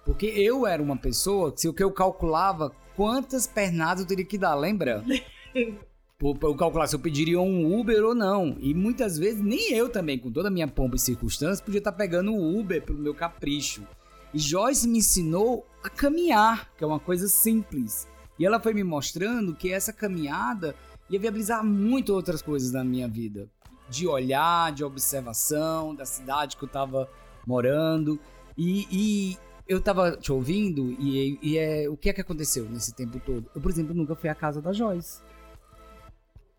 Porque eu era uma pessoa que se o que eu calculava quantas pernadas eu teria que dar, lembra? [LAUGHS] Eu calcular se eu pediria um Uber ou não. E muitas vezes nem eu também, com toda a minha pompa e circunstâncias, podia estar pegando o Uber pelo meu capricho. E Joyce me ensinou a caminhar, que é uma coisa simples. E ela foi me mostrando que essa caminhada ia viabilizar muito outras coisas na minha vida. De olhar, de observação, da cidade que eu tava morando. E, e eu tava te ouvindo e, e, é, o que é que aconteceu nesse tempo todo? Eu, por exemplo, nunca fui à casa da Joyce.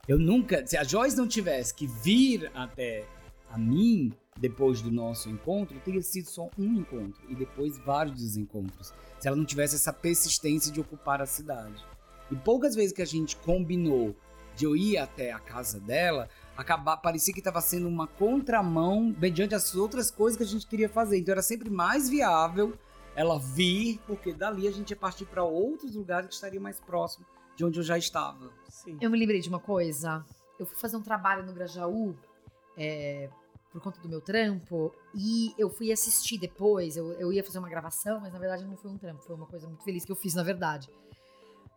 Eu nunca, se a Joyce não tivesse que vir até a mim depois do nosso encontro, teria sido só um encontro e depois vários desencontros. Se ela não tivesse essa persistência de ocupar a cidade. E poucas vezes que a gente combinou de eu ir até a casa dela, acabar, parecia que estava sendo uma contramão mediante as outras coisas que a gente queria fazer. Então era sempre mais viável ela vir, porque dali a gente ia partir para outros lugares que estariam mais próximos de onde eu já estava. Sim. Eu me lembrei de uma coisa. Eu fui fazer um trabalho no Grajaú é, por conta do meu trampo e eu fui assistir depois. Eu, eu ia fazer uma gravação, mas na verdade não foi um trampo, foi uma coisa muito feliz que eu fiz, na verdade.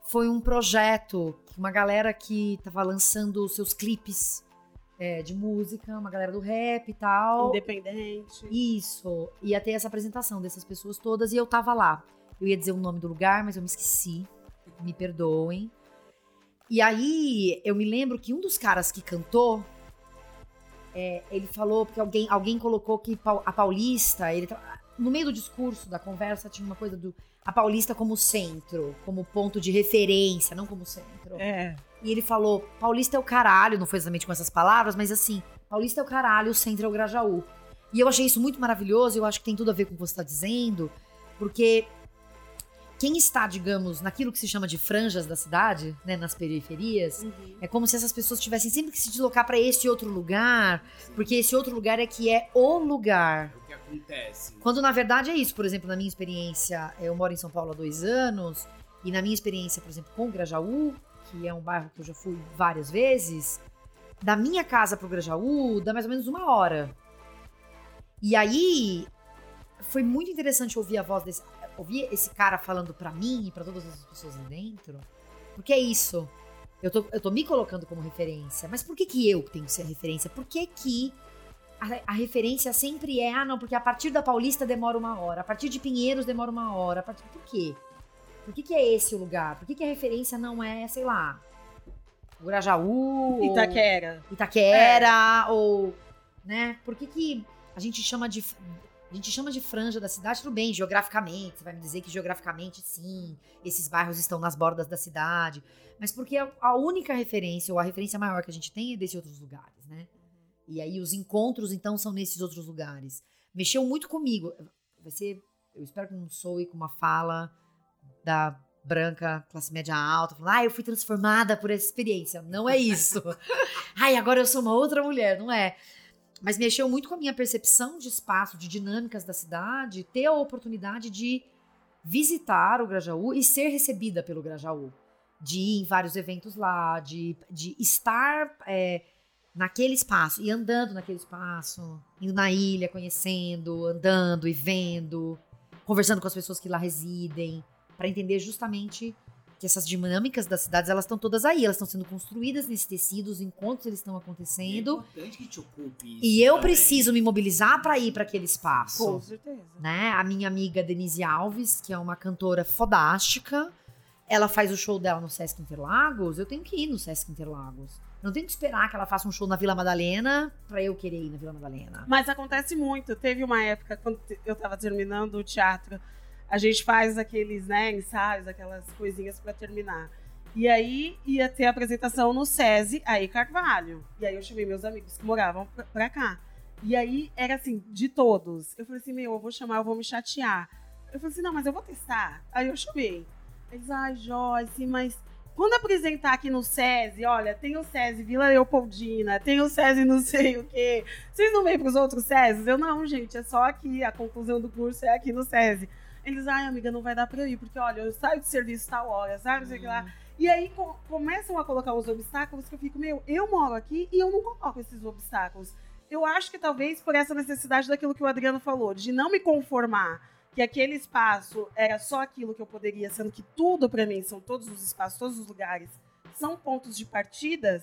Foi um projeto, uma galera que tava lançando seus clipes é, de música, uma galera do rap e tal. Independente. Isso. Ia ter essa apresentação dessas pessoas todas e eu tava lá. Eu ia dizer o nome do lugar, mas eu me esqueci. Me perdoem. E aí, eu me lembro que um dos caras que cantou, é, ele falou, porque alguém, alguém colocou que a Paulista, ele no meio do discurso, da conversa, tinha uma coisa do a Paulista como centro, como ponto de referência, não como centro. É. E ele falou: Paulista é o caralho, não foi exatamente com essas palavras, mas assim, Paulista é o caralho, o centro é o Grajaú. E eu achei isso muito maravilhoso, eu acho que tem tudo a ver com o que você está dizendo, porque quem está, digamos, naquilo que se chama de franjas da cidade, né, nas periferias, Uhum. é como se essas pessoas tivessem sempre que se deslocar para esse outro lugar, porque esse outro lugar é que é o lugar. É o que acontece. Quando na verdade é isso. Por exemplo, na minha experiência, eu moro em São Paulo há dois anos, e na minha experiência, por exemplo, com o Grajaú, que é um bairro que eu já fui várias vezes, da minha casa pro Grajaú dá mais ou menos uma hora. E aí foi muito interessante ouvir a voz desse. ouvir esse cara falando pra mim e pra todas as pessoas ali dentro. Porque é isso. Eu tô, eu tô me colocando como referência. Mas por que, que eu tenho que ser a referência? Por que, que a, a referência sempre é, ah, não, porque a partir da Paulista demora uma hora, a partir de Pinheiros demora uma hora. A partir, por quê? Por que, que é esse o lugar? Por que, que a referência não é, sei lá, o Grajaú? ou Itaquera. Itaquera, ou, né? Por que que a gente chama de... A gente chama de franja da cidade, tudo bem, geograficamente. Você vai me dizer que geograficamente, sim, esses bairros estão nas bordas da cidade. Mas porque a- a única referência, ou a referência maior que a gente tem é desses outros lugares, né? E aí os encontros, então, são nesses outros lugares. Mexeu muito comigo. Vai ser, eu espero que não soe com uma fala da branca, classe média alta, falando, ah, eu fui transformada por essa experiência. Não é isso. [LAUGHS] Ai, agora eu sou uma outra mulher. Não é. Mas mexeu muito com a minha percepção de espaço, de dinâmicas da cidade, ter a oportunidade de visitar o Grajaú e ser recebida pelo Grajaú. De ir em vários eventos lá, de, de estar é, naquele espaço e andando naquele espaço, indo na ilha, conhecendo, andando e vendo, conversando com as pessoas que lá residem, para entender justamente que essas dinâmicas das cidades elas estão todas aí, elas estão sendo construídas nesses tecidos, enquanto eles estão É acontecendo. importante que te ocupe isso E eu também. preciso me mobilizar para ir para aquele espaço Com certeza. né? A minha amiga Denise Alves, que é uma cantora fodástica, ela faz o show dela no Sesc Interlagos, eu tenho que ir no Sesc Interlagos. Eu não tenho que esperar que ela faça um show na Vila Madalena pra eu querer ir na Vila Madalena. Mas acontece muito. Teve uma época, quando eu tava terminando o teatro, a gente faz aqueles né, ensaios, aquelas coisinhas pra terminar. E aí ia ter apresentação no SESI, aí Carvalho. E aí eu chamei meus amigos que moravam pra cá. E aí era assim, de todos. Eu falei assim, meu, eu vou chamar, eu vou me chatear. Eu falei assim, não, mas eu vou testar. Aí eu chamei. Eles, ai, Joyce, mas quando apresentar aqui no SESI, olha, tem o SESI Vila Leopoldina, tem o SESI não sei o quê. Vocês não vêm pros outros SESIs? Eu, não, gente, é só aqui. A conclusão do curso é aqui no SESI. Eles, ai, amiga, não vai dar pra eu ir, porque, olha, eu saio de serviço tal hora, sabe? Sei que lá. E aí co- começam a colocar os obstáculos que eu fico, meu, eu moro aqui e eu não coloco esses obstáculos. Eu acho que talvez por essa necessidade daquilo que o Adriano falou, de não me conformar que aquele espaço era só aquilo que eu poderia, sendo que tudo pra mim são todos os espaços, todos os lugares são pontos de partidas,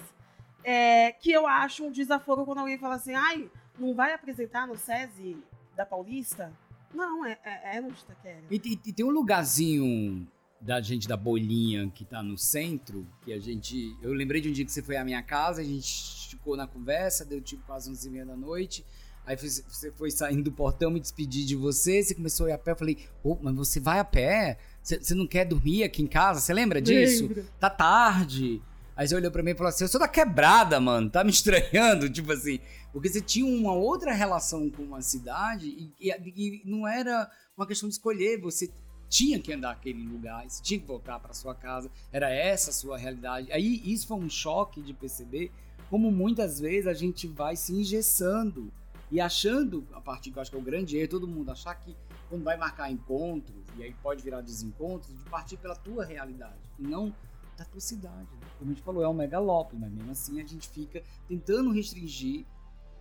é, que eu acho um desaforo quando alguém fala assim, ai, não vai apresentar no SESI da Paulista? Não, é, é, é no Itaquera. E, e- e tem um lugarzinho da gente da bolinha que tá no centro, que a gente. Eu lembrei de um dia que você foi à minha casa, a gente ficou na conversa, deu tipo quase 11 e meia da noite. Aí você foi saindo do portão, me despedir de você, você começou a ir a pé. Eu falei, ô, mas você vai a pé? Você você não quer dormir aqui em casa? Você lembra disso? Lembro. Tá tarde. Aí você olhou pra mim e falou assim: Eu sou da quebrada, mano. Tá me estranhando? [LAUGHS] Tipo assim. Porque você tinha uma outra relação com a cidade e, e- e não era uma questão de escolher. Você tinha que andar aquele lugar, você tinha que voltar pra sua casa. Era essa a sua realidade. Aí isso foi um choque de perceber como muitas vezes a gente vai se engessando e achando, a partir que eu acho que é o grande erro, todo mundo achar que quando vai marcar encontros, e aí pode virar desencontros, de partir pela tua realidade e não da tua cidade. né? Como a gente falou, é um megalópole, mas mesmo assim a gente fica tentando restringir.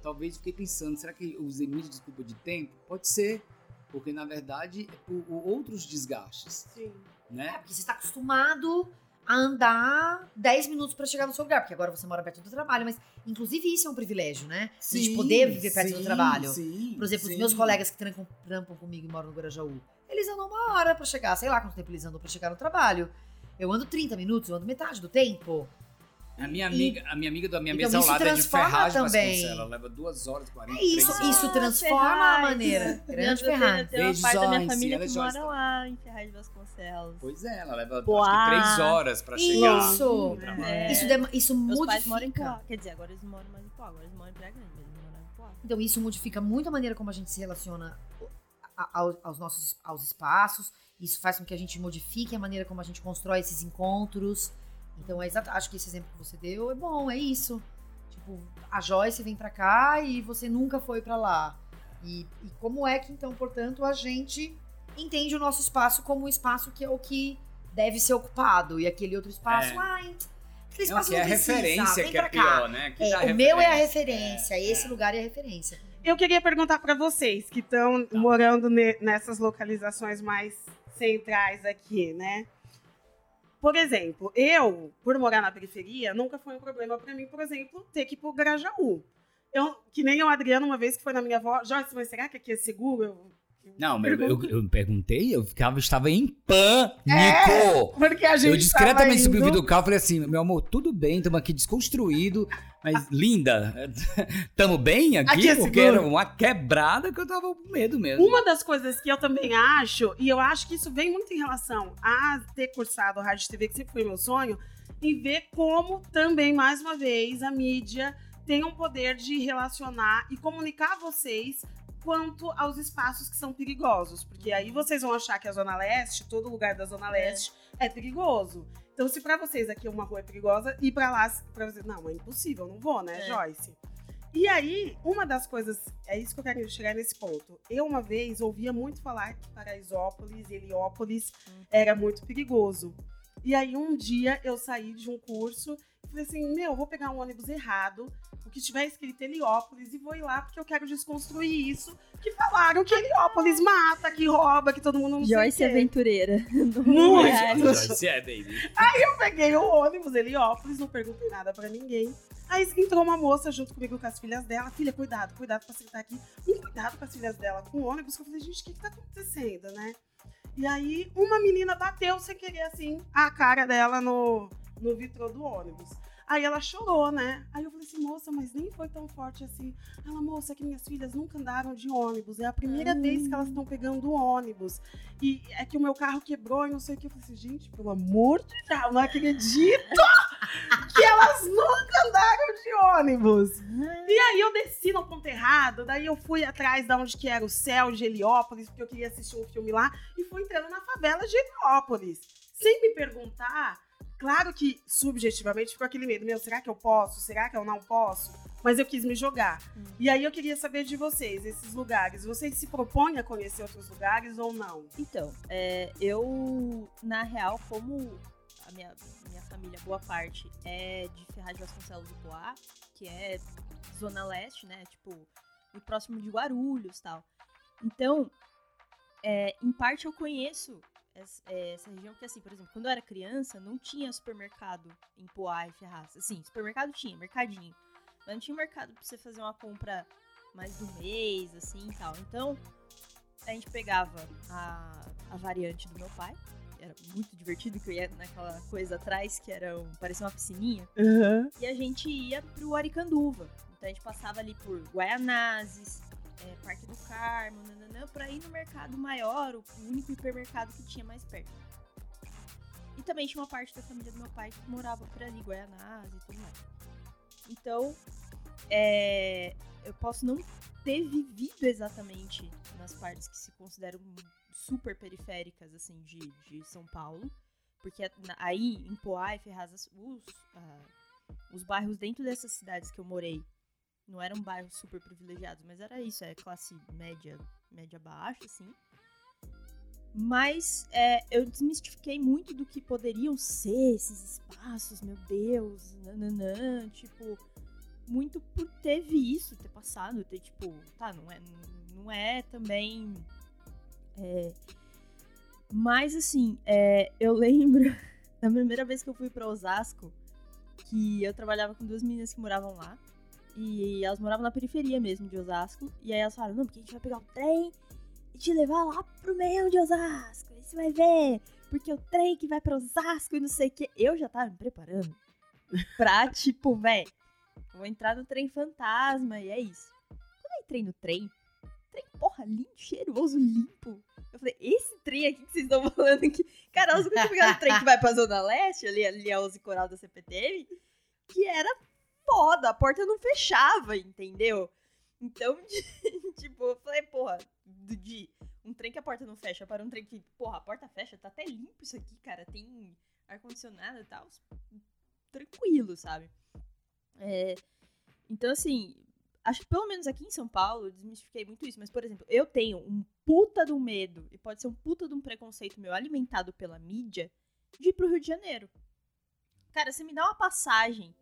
Talvez fiquei pensando, será que eu usei muito desculpa de tempo? Pode ser, porque na verdade é por, por outros desgastes, Sim. É, né? porque você está acostumado a andar 10 minutos para chegar no seu lugar, porque agora você mora perto do trabalho, mas inclusive isso é um privilégio, né? a gente poder viver perto do trabalho. Sim, Por exemplo, sim. os meus colegas que trancam, trampam comigo e moram no Guarajaú, eles andam uma hora pra chegar, sei lá quanto tempo eles andam pra chegar no trabalho. Eu ando 30 minutos, eu ando metade do tempo. A minha E- amiga, a minha amiga da minha Então, mesa ao lado é de Ferraz de também. Vasconcelos. Ela leva 2 horas e 40 É isso, três isso horas. transforma a Ferraz. maneira. Minha- Grande Ferraz. Eu tenho uma parte da minha família é que mora lá em Ferraz de Vasconcelos. Pois é, ela leva Boa. acho que 3 horas pra chegar. Isso. no trabalho. É. Isso, dem- isso Meus modifica. pais moram em Poá. Quer dizer, agora eles moram mais em Poá, agora eles moram em Praia Grande, mas eles moram em Poá. Então, isso modifica muito a maneira como a gente se relaciona a- a- aos nossos aos espaços. Isso faz com que a gente modifique a maneira como a gente constrói esses encontros. Então, é exato, acho que esse exemplo que você deu é bom, é isso. Tipo, a Joyce vem pra cá e você nunca foi pra lá. E, e como é que, então, portanto, a gente entende o nosso espaço como um espaço que é o que deve ser ocupado. E aquele outro espaço, É. ai, aquele Não, espaço que é não a precisa, referência vem que é cá. pior, né? Que É, o meu é a referência. É, esse é. lugar é a referência. Eu queria perguntar para vocês que estão Tá. morando ne- nessas localizações mais centrais aqui, né? Por exemplo, eu, por morar na periferia, nunca foi um problema para mim, por exemplo, ter que ir pro Grajaú. Eu, que nem o Adriano, uma vez que foi na minha avó, Joyce, mas será que aqui é seguro? Eu Não, mas eu, eu perguntei, eu ficava, estava em pânico. Porque a gente Eu discretamente subi o vidro do carro e falei assim: meu amor, tudo bem, estamos aqui desconstruído, mas linda, [LAUGHS] tamo bem aqui? Aqui é porque seguro. era uma quebrada que eu tava com medo mesmo. Uma das coisas que eu também acho, e eu acho que isso vem muito em relação a ter cursado rádio e TV, que sempre foi meu sonho, em ver como também, mais uma vez, a mídia tem um poder de relacionar e comunicar a vocês quanto aos espaços que são perigosos. Porque aí vocês vão achar que a Zona Leste, todo lugar da Zona Leste, é, perigoso. Então, se pra vocês aqui uma rua é perigosa, ir pra lá, pra vocês, não, é impossível, não vou, né, É. Joyce? E aí, uma das coisas, é isso que eu quero chegar nesse ponto. Eu, uma vez, ouvia muito falar que Paraisópolis, Heliópolis, era muito perigoso. E aí, um dia, eu saí de um curso e falei assim: meu, eu vou pegar um ônibus errado, o que tiver escrito Heliópolis, e vou ir lá porque eu quero desconstruir isso. Que falaram que Heliópolis mata, que rouba, que todo mundo não Joyce sei quê. Aventureira. [LAUGHS] Muito. É. Joyce é, baby. Eu peguei o ônibus, Heliópolis, não perguntei nada pra ninguém. Aí entrou uma moça junto comigo com as filhas dela. Filha, cuidado, cuidado pra sentar aqui. Um cuidado com as filhas dela com o ônibus. Que eu falei, gente, o que, que tá acontecendo, né? E aí uma menina bateu sem querer, assim, a cara dela no, no vitrô do ônibus. Aí ela chorou, né? Aí eu falei assim, moça, mas nem foi tão forte assim. Ela, moça, é que minhas filhas nunca andaram de ônibus. É a primeira Hum. vez que elas estão pegando ônibus. E é que o meu carro quebrou e não sei o que. Eu falei assim, gente, pelo amor de Deus, eu não acredito que elas nunca andaram de ônibus. E aí eu desci no ponto errado, daí eu fui atrás da onde que era o céu de Heliópolis, porque eu queria assistir um filme lá, e fui entrando na favela de Heliópolis. Sem me perguntar, claro que subjetivamente ficou aquele medo, meu, será que eu posso? Será que eu não posso? Mas eu quis me jogar. Hum. E aí eu queria saber de vocês, esses lugares, vocês se propõem a conhecer outros lugares ou não? Então, é, eu, na real, como a minha, minha família, boa parte, é de Ferraz de Vasconcelos do Poá, que é Zona Leste, né? Tipo, próximo de Guarulhos tal. Então, é, em parte eu conheço essa, é, essa, região, que assim, por exemplo, quando eu era criança, não tinha supermercado em Poá e Ferraz. Assim, supermercado tinha, mercadinho. Mas não tinha mercado pra você fazer uma compra mais do mês, assim e tal. Então, a gente pegava a, a variante do meu pai, era muito divertido, que eu ia naquela coisa atrás, que era um, parecia uma piscininha. Uhum. E a gente ia pro Aricanduva. Então a gente passava ali por Guaianazes, é, Parque do Carmo, nananã, pra ir no mercado maior, o único hipermercado que tinha mais perto. E também tinha uma parte da família do meu pai que morava por ali, Guaianazes e tudo mais. Então, é, eu posso não ter vivido exatamente nas partes que se consideram super periféricas, assim, de, de São Paulo. Porque aí, em Poá e Ferraz, os, uh, os bairros dentro dessas cidades que eu morei não eram bairros super privilegiados, mas era isso, é classe média, média baixa, assim. Mas é, eu desmistifiquei muito do que poderiam ser esses espaços, meu Deus, nananã, tipo, muito por ter visto, ter passado, ter, tipo, tá, não é, não é também é... Mas, assim, é, eu [LAUGHS] lembro da primeira vez que eu fui para Osasco, que eu trabalhava com duas meninas que moravam lá. E elas moravam na periferia mesmo de Osasco. E aí elas falaram: não, porque a gente vai pegar o trem e te levar lá pro meio de Osasco. Aí você vai ver. Porque o trem que vai pra Osasco e não sei o que. Eu já tava me preparando [LAUGHS] pra, tipo, velho, vou entrar no trem fantasma e é isso. Quando eu entrei no trem, trem, porra, lindo, cheiroso, limpo. Eu falei, esse trem aqui que vocês estão falando aqui. [LAUGHS] Cara, eu nunca pegaram o trem que vai pra Zona Leste, ali, ali a Uzi Coral da CPTM, que era foda, a porta não fechava, entendeu? Então, [LAUGHS] tipo, eu falei, porra, de um trem que a porta não fecha para um trem que, porra, a porta fecha, tá até limpo isso aqui, cara, tem ar-condicionado e tal, tranquilo, sabe? É, então, assim, acho que pelo menos aqui em São Paulo, eu desmistifiquei muito isso, mas, por exemplo, eu tenho um puta do medo, e pode ser um puta de um preconceito meu alimentado pela mídia, de ir pro Rio de Janeiro. Cara, se me dá uma passagem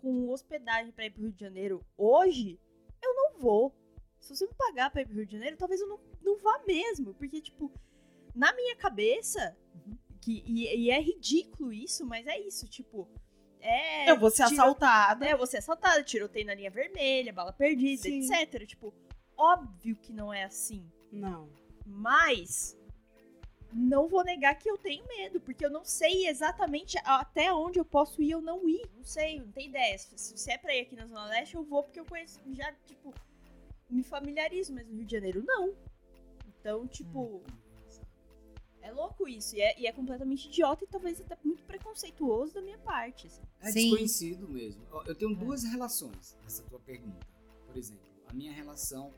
com hospedagem para ir pro Rio de Janeiro hoje, eu não vou. Se você me pagar pra ir pro Rio de Janeiro, talvez eu não, não vá mesmo. Porque, tipo, na minha cabeça, uhum. que, e, e é ridículo isso, mas é isso, tipo, é. Eu vou ser tiro... assaltada. É, eu vou ser assaltada, tiroteio na linha vermelha, bala perdida, Sim. etc. Tipo, óbvio que não é assim. Não. Mas não vou negar que eu tenho medo, porque eu não sei exatamente até onde eu posso ir ou não ir. Não sei, não tenho ideia. Se, se é pra ir aqui na Zona Leste, eu vou porque eu conheço, já, tipo, me familiarizo, mas no Rio de Janeiro, não. Então, tipo, hum. É louco isso. E é, e é, completamente idiota e talvez até muito preconceituoso da minha parte. Assim. É Sim. desconhecido mesmo. Eu tenho é. duas relações nessa tua pergunta. Por exemplo, a minha relação.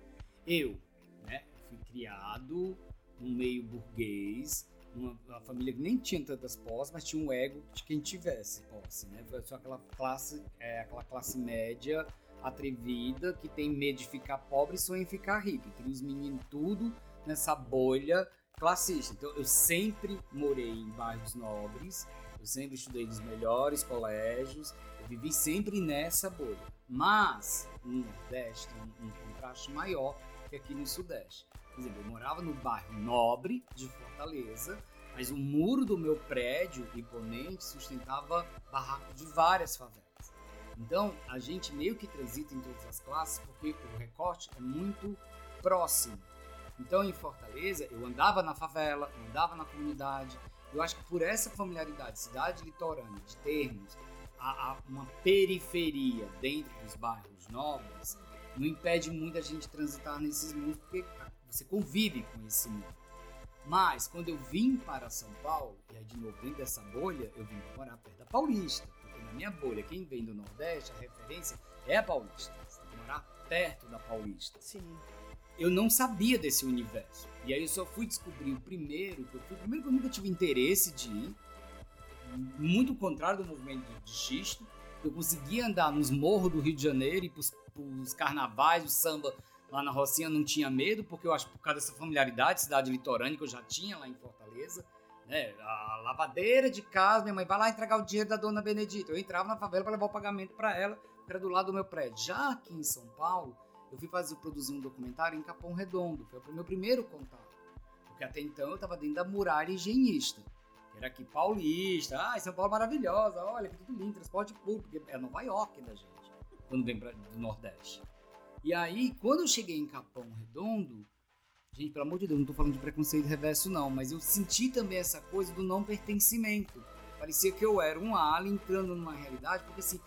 Eu, né? Fui criado num meio burguês, numa, uma família que nem tinha tantas posses, mas tinha um ego de quem tivesse posse, né? Foi só aquela classe, é, aquela classe média atrevida que tem medo de ficar pobre e sonha em ficar rico. Tem os meninos tudo nessa bolha classista. Então eu sempre morei em bairros nobres, eu sempre estudei nos melhores colégios, eu vivi sempre nessa bolha. Mas no Nordeste um, um contraste maior que aqui no Sudeste. Por exemplo, eu morava no bairro nobre de Fortaleza, mas o muro do meu prédio imponente sustentava barracos de várias favelas. Então, a gente meio que transita em todas as classes porque o recorte é muito próximo. Então, em Fortaleza, eu andava na favela, andava na comunidade. Eu acho que por essa familiaridade, cidade litorânea, de termos a, a uma periferia dentro dos bairros nobres, não impede muito a gente transitar nesses mundos, porque você convive com esse mundo. Mas, quando eu vim para São Paulo, e aí de novo dentro dessa bolha, eu vim morar perto da Paulista. Porque na minha bolha, quem vem do Nordeste, a referência é a Paulista. Você tem que morar perto da Paulista. Sim eu não sabia desse universo. E aí eu só fui descobrir o primeiro, que eu fui, primeiro que eu nunca tive interesse de ir, muito contrário do movimento de xisto. Eu conseguia andar nos morros do Rio de Janeiro e pros, pros carnavais, o samba lá na Rocinha não tinha medo, porque eu acho por causa dessa familiaridade, cidade litorânea que eu já tinha lá em Fortaleza, né, a lavadeira de casa, minha mãe vai lá entregar o dinheiro da dona Benedita. Eu entrava na favela para levar o pagamento para ela, que era do lado do meu prédio. Já aqui em São Paulo, eu fui fazer produzir um documentário em Capão Redondo. Foi o meu primeiro contato. Porque até então eu estava dentro da muralha higienista. Que era aqui paulista. Ah, São Paulo é maravilhosa. Olha, que tudo lindo, transporte público. É Nova York da gente, quando vem pra, do Nordeste. E aí, quando eu cheguei em Capão Redondo, gente, pelo amor de Deus, não tô falando de preconceito reverso, não, mas eu senti também essa coisa do não pertencimento. Parecia que eu era um alien entrando numa realidade, porque assim,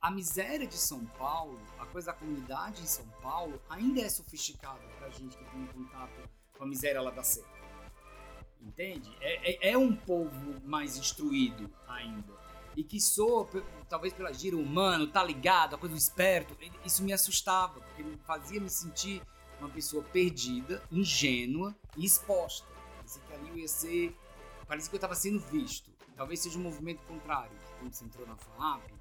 a miséria de São Paulo, a coisa da comunidade em São Paulo, ainda é sofisticada pra gente que tem contato com a miséria lá da seca. Entende? É, é, é um povo mais instruído ainda. E que pe- talvez pela gira humano, tá ligado, a coisa do esperto. Isso me assustava, porque me fazia me sentir uma pessoa perdida, ingênua e exposta. Parecia que ali eu ia ser. Parecia que eu estava sendo visto. Talvez seja um movimento contrário. Quando você entrou na FAP,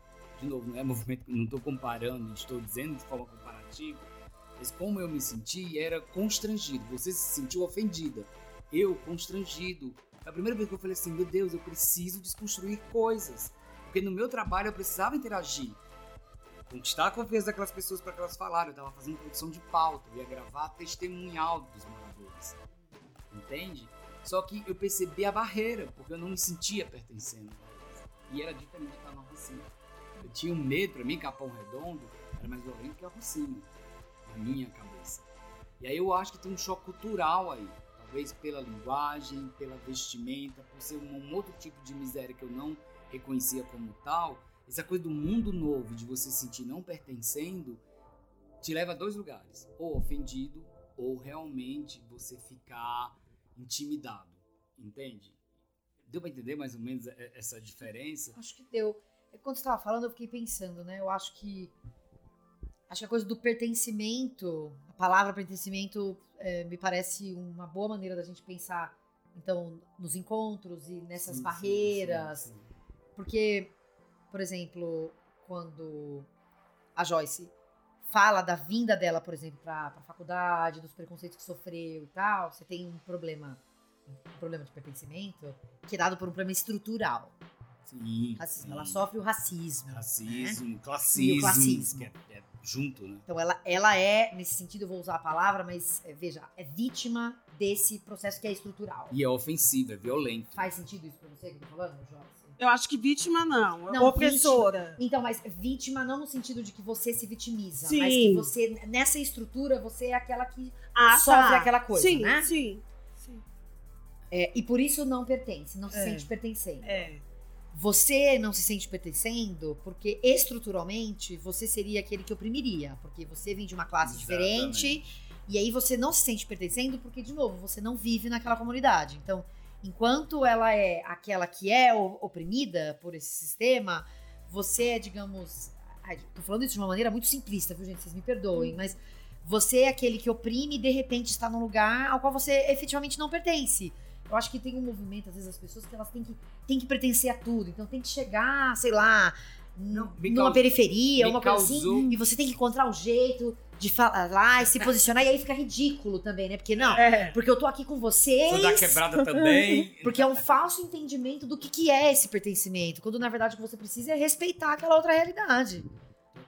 de novo, não é movimento, não estou comparando, estou dizendo de forma comparativa, mas como eu me senti, era constrangido. Você se sentiu ofendida. Eu, constrangido. A primeira vez que eu falei assim: meu Deus, eu preciso desconstruir coisas. Porque no meu trabalho eu precisava interagir. Conquistar a confiança daquelas pessoas para que elas falaram. Eu estava fazendo produção de pauta, eu ia gravar testemunhal dos moradores. Entende? Só que eu percebi a barreira, porque eu não me sentia pertencendo. E era diferente de estar no Rocinha. Eu tinha um medo, para mim, Capão Redondo era mais violento que a Rocinha, na minha cabeça. E aí eu acho que tem um choque cultural aí. Talvez pela linguagem, pela vestimenta, por ser um outro tipo de miséria que eu não reconhecia como tal. Essa coisa do mundo novo, de você se sentir não pertencendo, te leva a dois lugares. Ou ofendido, ou realmente você ficar intimidado. Entende? Deu pra entender mais ou menos essa diferença? Acho que deu. É, Quando você estava falando, eu fiquei pensando, né? Eu acho que. Acho que a coisa do pertencimento, a palavra pertencimento, é, me parece uma boa maneira da gente pensar, então, nos encontros e nessas sim, barreiras. sim, sim. Porque, por exemplo, quando a Joyce fala da vinda dela, por exemplo, para a faculdade, dos preconceitos que sofreu e tal, você tem um problema, um problema de pertencimento que é dado por um problema estrutural. Sim, Racismo. sim. Ela sofre o racismo. né? Racismo, classismo. classismo. que é, é junto, né? Então ela, ela é, nesse sentido, eu vou usar a palavra, mas é, veja, é vítima desse processo que é estrutural. E é ofensivo, é violento. Faz sentido isso pra você que eu tô falando, Joyce? Eu acho que vítima não, Não, opressora. Então, mas vítima não no sentido de que você se vitimiza, Sim. mas que você, nessa estrutura, você é aquela que Ah, sofre tá. aquela coisa, sim, né? Sim, sim. É, e por isso não pertence, não se É. sente pertencendo. É. Você não se sente pertencendo porque estruturalmente você seria aquele que oprimiria, porque você vem de uma classe diferente e aí você não se sente pertencendo porque de novo você não vive naquela comunidade. Então, enquanto ela é aquela que é o- oprimida por esse sistema, você é, digamos, ai, tô falando isso de uma maneira muito simplista, viu gente? Vocês me perdoem, mas você é aquele que oprime e de repente está num lugar ao qual você efetivamente não pertence. Eu acho que tem um movimento, às vezes, as pessoas que elas têm que, têm que pertencer a tudo. Então tem que chegar, sei lá, Não, numa caus- periferia, me uma coisa causou- assim. E você tem que encontrar um jeito de falar lá e se posicionar. e aí fica ridículo também, né? Porque não, É. porque eu tô aqui com vocês. Sou da quebrada também. [LAUGHS] Porque é um falso entendimento do que, que é esse pertencimento. Quando na verdade o que você precisa é respeitar aquela outra realidade.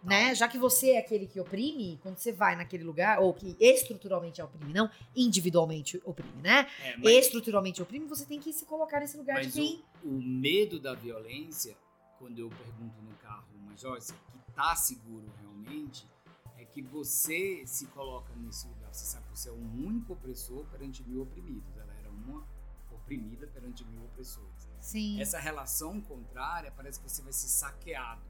Né? Já que você é aquele que oprime, quando você vai naquele lugar, ou que estruturalmente oprime, não individualmente oprime, né? É, mas- Estruturalmente oprime, você tem que se colocar nesse lugar de Mas quem. o, o medo da violência, quando eu pergunto no carro, mas Joyce, que tá seguro realmente, que você se coloca nesse lugar. Você sabe que você é um único opressor perante mil oprimidos. Ela era uma oprimida perante mil opressores. Sim. Essa relação contrária parece que você vai ser saqueado.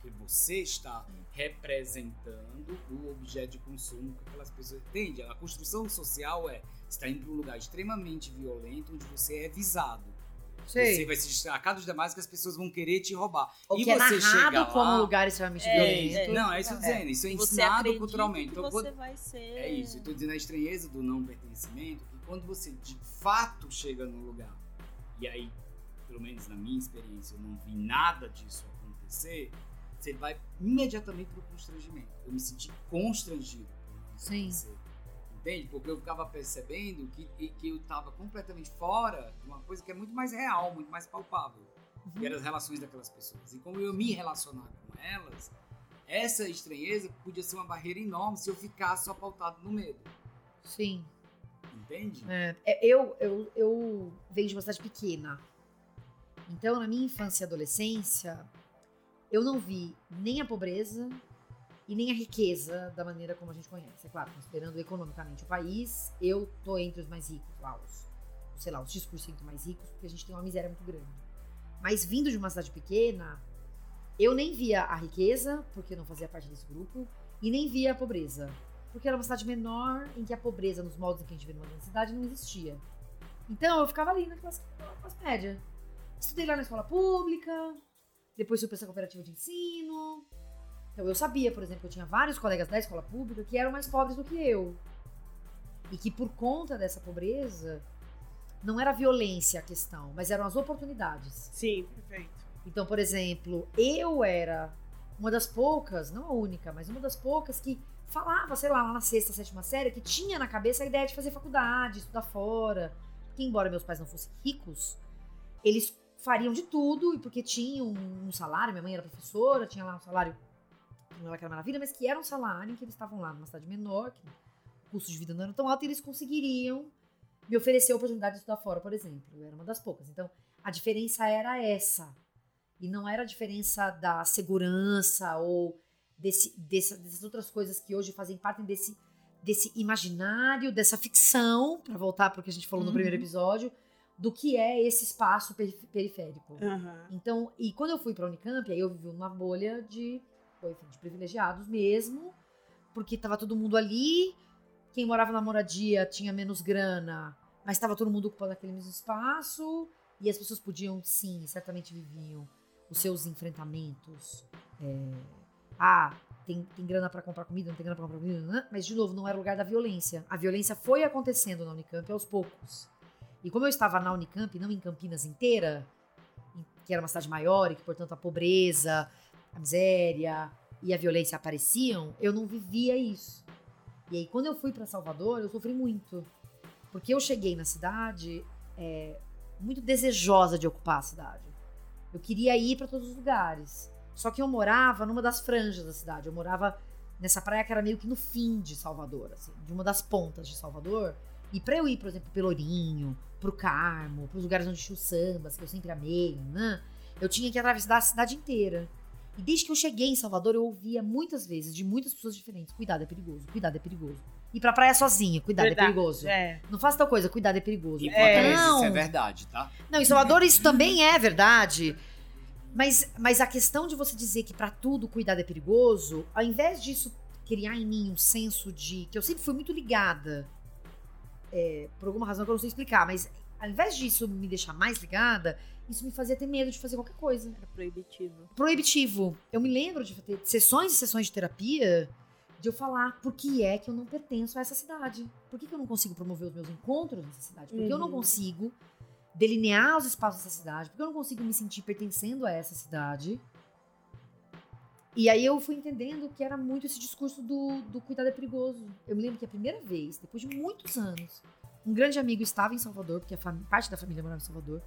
Porque você está representando o objeto de consumo que aquelas pessoas. Entende? A construção social é você está indo para um lugar extremamente violento onde você é visado. Sei. Você vai se destacar dos demais que as pessoas vão querer te roubar. O e que é você chega narrado como lá- um lugar extremamente É, violento. é. Não, é isso que eu tô dizendo. Isso é ensinado culturalmente. que Então, você quando- vai ser... É isso, eu tô dizendo a estranheza do não pertencimento, que quando você de fato chega no lugar, e aí, pelo menos na minha experiência, eu não vi nada disso acontecer, você vai imediatamente pro constrangimento. Eu me senti constrangido por não Sim. pertencer. Entende? Porque eu ficava percebendo que, que eu estava completamente fora de uma coisa que é muito mais real, muito mais palpável, que eram as relações daquelas pessoas. E como eu me relacionar com elas, essa estranheza podia ser uma barreira enorme se eu ficasse só pautado no medo. Sim. Entende? É, é, eu, eu, eu venho de uma cidade pequena. Então, na minha infância e adolescência, eu não vi nem a pobreza e nem a riqueza da maneira como a gente conhece. É claro, considerando economicamente o país, eu tô entre os mais ricos lá, os, sei lá, os 10% mais ricos, porque a gente tem uma miséria muito grande. Mas vindo de uma cidade pequena, eu nem via a riqueza, porque eu não fazia parte desse grupo, e nem via a pobreza. Porque era uma cidade menor em que a pobreza, nos moldes em que a gente vê numa grande cidade, não existia. Então eu ficava ali na classe, média. Estudei lá na escola pública, depois fui para essa cooperativa de ensino. Então eu sabia, por exemplo, que eu tinha vários colegas da escola pública que eram mais pobres do que eu. E que por conta dessa pobreza, não era a violência a questão, mas eram as oportunidades. Sim, perfeito. Então, por exemplo, eu era uma das poucas, não a única, mas uma das poucas que falava, sei lá, lá na sexta, sétima série, que tinha na cabeça a ideia de fazer faculdade, estudar fora. Que embora meus pais não fossem ricos, eles fariam de tudo, e porque tinham um salário, minha mãe era professora, tinha lá um salário, não era aquela maravilha, mas que era um salário em que eles estavam lá numa cidade menor, que o custo de vida não era tão alto, e eles conseguiriam me oferecer a oportunidade de estudar fora, por exemplo. Eu era uma das poucas. Então, a diferença era essa. E não era a diferença da segurança ou desse, dessa- dessas outras coisas que hoje fazem parte desse, desse imaginário, dessa ficção, para voltar para o que a gente falou no Uhum. primeiro episódio, do que é esse espaço perif- periférico. Aham. Então, e quando eu fui pra Unicamp, aí eu vivi uma bolha de, enfim, de privilegiados mesmo, porque tava todo mundo ali, quem morava na moradia tinha menos grana, mas tava todo mundo ocupando aquele mesmo espaço, e as pessoas podiam, sim, certamente viviam os seus enfrentamentos. É, ah, tem, tem grana pra comprar comida, não tem grana pra comprar comida, né? mas de novo, não era lugar da violência. A violência foi acontecendo na Unicamp aos poucos. E como eu estava na Unicamp, não em Campinas inteira, que era uma cidade maior e que, portanto, a pobreza, a miséria e a violência apareciam, eu não vivia isso. E aí, quando eu fui para Salvador, eu sofri muito. Porque eu cheguei na cidade é, muito desejosa de ocupar a cidade. Eu queria ir para todos os lugares. Só que eu morava numa das franjas da cidade. Eu morava nessa praia que era meio que no fim de Salvador, assim, de uma das pontas de Salvador. E para eu ir, por exemplo, pro Pelourinho, pro Carmo, pros lugares onde tinha os sambas, que eu sempre amei, né? Eu tinha que atravessar a cidade inteira. E desde que eu cheguei em Salvador, eu ouvia muitas vezes, de muitas pessoas diferentes, cuidado é perigoso, cuidado é perigoso. Ir pra praia sozinha, cuidado Verdade, é perigoso. É. Não faça tal coisa, cuidado é perigoso. Em É. Não. isso é verdade, tá? Não, em Salvador isso também é verdade. Mas, mas a questão de você dizer que pra tudo cuidado é perigoso, ao invés disso criar em mim um senso de. que eu sempre fui muito ligada, é, por alguma razão que eu não sei explicar, mas ao invés disso me deixar mais ligada, isso me fazia ter medo de fazer qualquer coisa. Era proibitivo. Proibitivo. Eu me lembro de ter sessões e sessões de terapia de eu falar por que é que eu não pertenço a essa cidade. Por que, que eu não consigo promover os meus encontros nessa cidade? Por que eu não Uhum. consigo delinear os espaços dessa cidade? Por que eu não consigo me sentir pertencendo a essa cidade? E aí eu fui entendendo que era muito esse discurso do, do cuidado é perigoso. Eu me lembro que a primeira vez, depois de muitos anos, um grande amigo estava em Salvador, porque a parte da família morava em Salvador,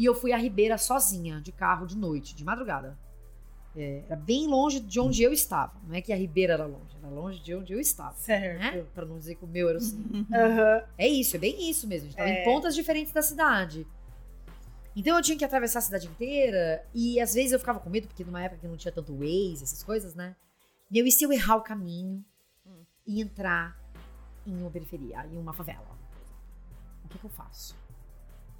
e eu fui à Ribeira sozinha, de carro, de noite, de madrugada. É, era bem longe de onde eu estava. Não é que a Ribeira era longe, era longe de onde eu estava. Certo. Né? Pra não dizer que o meu era o centro. Aham. É isso, é bem isso mesmo. A gente tava É. em pontas diferentes da cidade. Então eu tinha que atravessar a cidade inteira e às vezes eu ficava com medo, porque numa época que não tinha tanto Waze, essas coisas, né? Meu, e se eu errar o caminho Hum. e entrar em uma periferia, em uma favela? O que, que eu faço?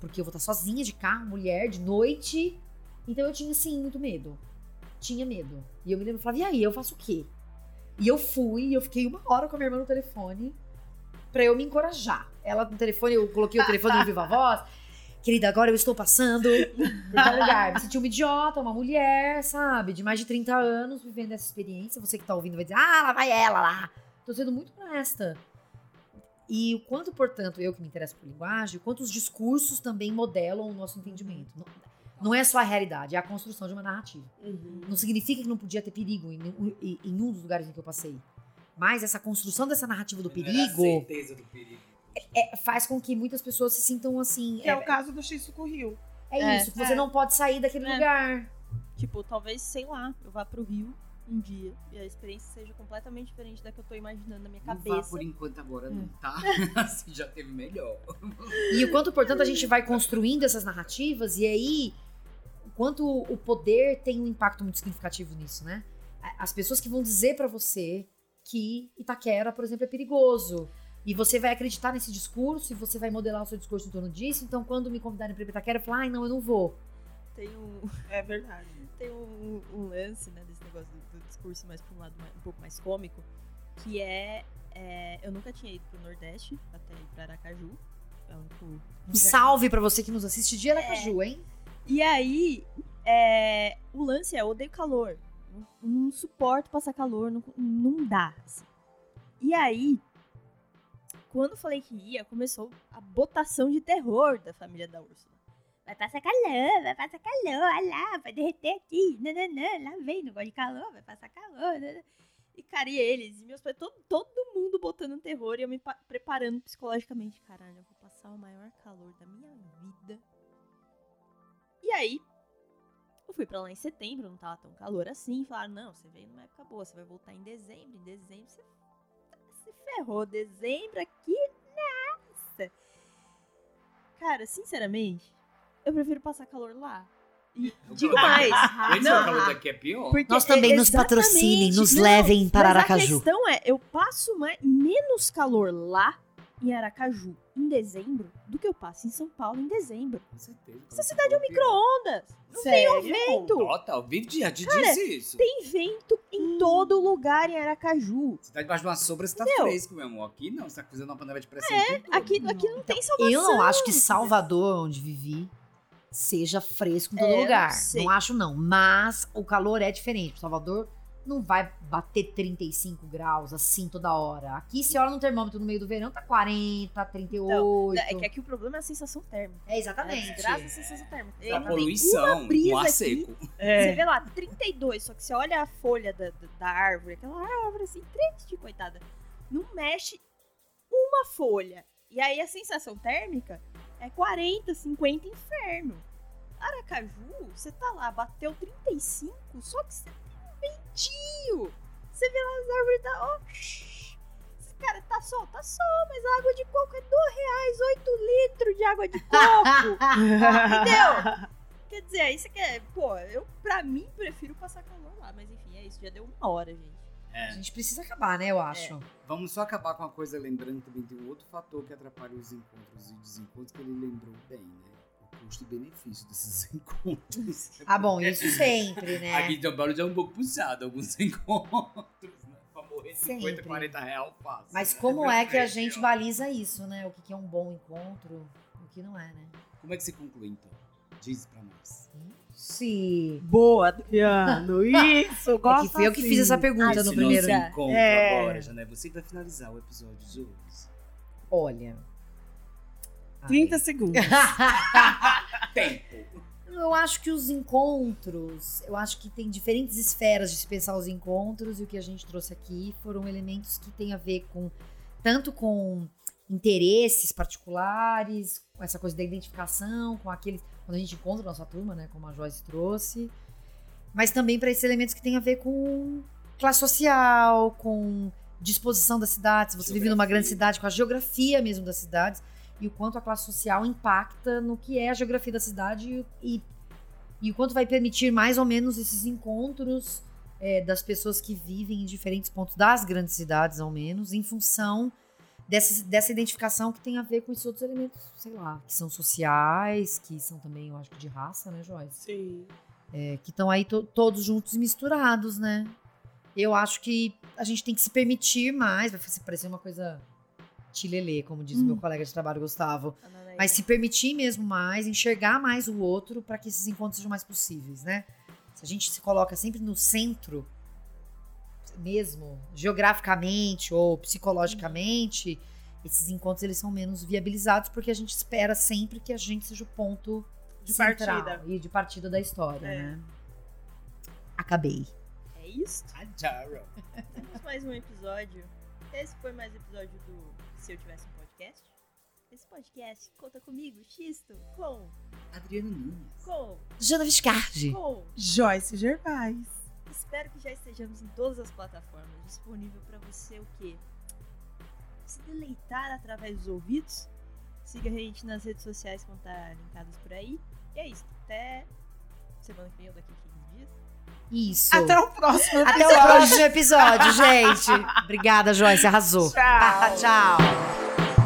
Porque eu vou estar sozinha de carro, mulher, de noite. Então eu tinha, sim, muito medo. Tinha medo. E eu me lembro, eu falava, e aí, eu faço o quê? E eu fui, e eu fiquei uma hora com a minha irmã no telefone pra eu me encorajar. Ela no telefone, eu coloquei o telefone no Viva Voz. [LAUGHS] Querida, agora eu estou passando por tal lugar. Me senti uma idiota, uma mulher, sabe? De mais de 30 anos vivendo essa experiência. Você que tá ouvindo vai dizer, ah, lá vai ela lá. Tô sendo muito honesta. E o quanto, portanto, eu que me interesso por linguagem, o quanto os discursos também modelam o nosso entendimento. Não, não é só a realidade, é a construção de uma narrativa. Uhum. Não significa que não podia ter perigo em, nenhum- em- em um dos lugares em que eu passei. Mas essa construção dessa narrativa do Não era a perigo certeza do perigo. é, faz com que muitas pessoas se sintam assim. Que é, É, o caso do Shizuku Rio. é É. isso, que você É. não pode sair daquele É. lugar. Tipo, talvez, sei lá, eu vá pro Rio um dia e a experiência seja completamente diferente da que eu tô imaginando na minha Não vá cabeça. por enquanto agora não, tá? [LAUGHS] assim já teve melhor. E o quanto, portanto, a gente vai construindo essas narrativas, e aí, o quanto o poder tem um impacto muito significativo nisso, né? As pessoas que vão dizer pra você que Itaquera, por exemplo, é perigoso. E você vai acreditar nesse discurso e você vai modelar o seu discurso em torno disso. Então, quando me convidarem pra ir pra Itaquera, eu falo, ai, não, eu não vou. Tem um, É verdade. tem um, um lance, né, desse negócio do discurso mais pra um lado mais- um pouco mais cômico, que é, é, Eu nunca tinha ido pro Nordeste, até ir pra Aracaju. É Um lugar- salve pra você que nos assiste de Aracaju, hein? E aí, é, o lance é, eu odeio calor. Não, não suporto passar calor, não, não dá. assim. E aí, quando falei que ia, começou a botação de terror da família da Úrsula. Vai passar calor, vai passar calor, olha lá, vai derreter aqui, nananã, lá vem, não gosta de calor, vai passar calor. nananã. E, cara, e eles, e meus pais, todo, todo mundo botando terror e eu me pa- preparando psicologicamente. Caralho, eu vou passar o maior calor da minha vida. E aí, eu fui pra lá em setembro, não tava tão calor assim. Falaram, não, você veio numa época boa, você vai voltar em dezembro. Em dezembro você se ferrou. Dezembro aqui, nossa. Cara, sinceramente, eu prefiro passar calor lá. E digo mais. É calor daqui é pior. porque- Nós também nos patrocinem, nos não, levem para mas Aracaju. A questão é, eu passo mais, menos calor lá em Aracaju em dezembro do que eu passo em São Paulo em dezembro. Com certeza. Essa cidade é um micro-ondas. Não Sério? tem vento. Total, vive já te disse isso. Tem vento em todo lugar em Aracaju. Você tá debaixo de uma sombra, você tá Entendeu? fresco, meu amor. Aqui não, você tá cozinhando uma panela de pressão. É. Aqui, aqui não tem salvação. Eu não acho que Salvador, onde vivi, seja fresco em todo É, lugar. não. Não acho, não. Mas o calor é diferente. Salvador não vai bater 35 graus assim toda hora. Aqui, se olha no termômetro no meio do verão, tá 40, 38. É que aqui o problema é a sensação térmica. É, exatamente. Graças à sensação térmica. Da tem poluição, uma brisa um ar aqui. seco. Você É. vê lá, 32, só que você olha a folha da, da, da árvore, aquela árvore assim, triste, coitada. Não mexe uma folha. E aí a sensação térmica é 40, 50 inferno. Aracaju, você tá lá, bateu 35, só que você tem um ventinho. Você vê lá as árvores da. Shh. Esse cara tá sol, tá sol, mas a água de coco é 2 reais, 8 litros de água de [LAUGHS] coco. Entendeu? Quer dizer, aí você quer. Pô, eu, pra mim, prefiro passar calor lá. Mas enfim, é isso. Já deu uma hora, gente. A É. gente precisa acabar, né, eu acho. Vamos só acabar com uma coisa, lembrando também tem um outro fator que atrapalha os encontros e desencontros que ele lembrou bem, né? O custo e benefício desses [LAUGHS] encontros. Ah, bom, isso sempre, né? Aqui em São Paulo já é um pouco puxado alguns [LAUGHS] encontros, né? Pra morrer 50, Sempre. 40 reais fácil. Mas né? como é que a gente baliza isso, né? O que é um bom encontro, o que não é, né? Como é que você conclui, então? Diz pra nós. Sim. Boa, Adriano. [LAUGHS] Isso, É gosto que foi eu que fiz assim. essa pergunta Esse no primeiro. nosso encontro É. agora, já, né? Você que vai finalizar o episódio de hoje. Olha. 30 segundos. [LAUGHS] Tempo. Eu acho que os encontros, eu acho que tem diferentes esferas de se pensar os encontros e o que a gente trouxe aqui foram elementos que têm a ver com tanto com interesses particulares, com essa coisa da identificação, com aqueles quando a gente encontra a nossa turma, né, como a Joyce trouxe, mas também para esses elementos que têm a ver com classe social, com disposição das cidades. Você vive numa Geografia. grande cidade, com a geografia mesmo das cidades e o quanto a classe social impacta no que é a geografia da cidade e, e o quanto vai permitir mais ou menos esses encontros é, das pessoas que vivem em diferentes pontos das grandes cidades, ao menos, em função dessa, dessa identificação que tem a ver com esses outros elementos, sei lá, que são sociais, que são também, eu acho que de raça, né, Joyce? Sim. É, que estão aí to- todos juntos e misturados, né? Eu acho que a gente tem que se permitir mais, vai parecer uma coisa tilelê, como diz o meu colega de trabalho, Gustavo. Ananéia. Mas se permitir mesmo mais, enxergar mais o outro para que esses encontros sejam mais possíveis, né? Se a gente se coloca sempre no centro, mesmo geograficamente ou psicologicamente, esses encontros eles são menos viabilizados porque a gente espera sempre que a gente seja o ponto De central partida. e de partida da história, É. né? Acabei. É isso. A Jaro. Temos mais um episódio. Esse foi mais um episódio do Se Eu Tivesse um Podcast. Esse podcast conta comigo, Xisto, com, Adriano Nunes. com, Jana Viscardi. com. Joyce Gervais. Espero que já estejamos em todas as plataformas. Disponível pra você o quê? Se deleitar através dos ouvidos. Siga a gente nas redes sociais que vão estar linkadas por aí. E é isso. Até semana que vem ou daqui a 15 dias. Isso. Até o próximo Até episódio. o próximo episódio, gente. Obrigada, Joyce. Arrasou. Tchau. Tchau.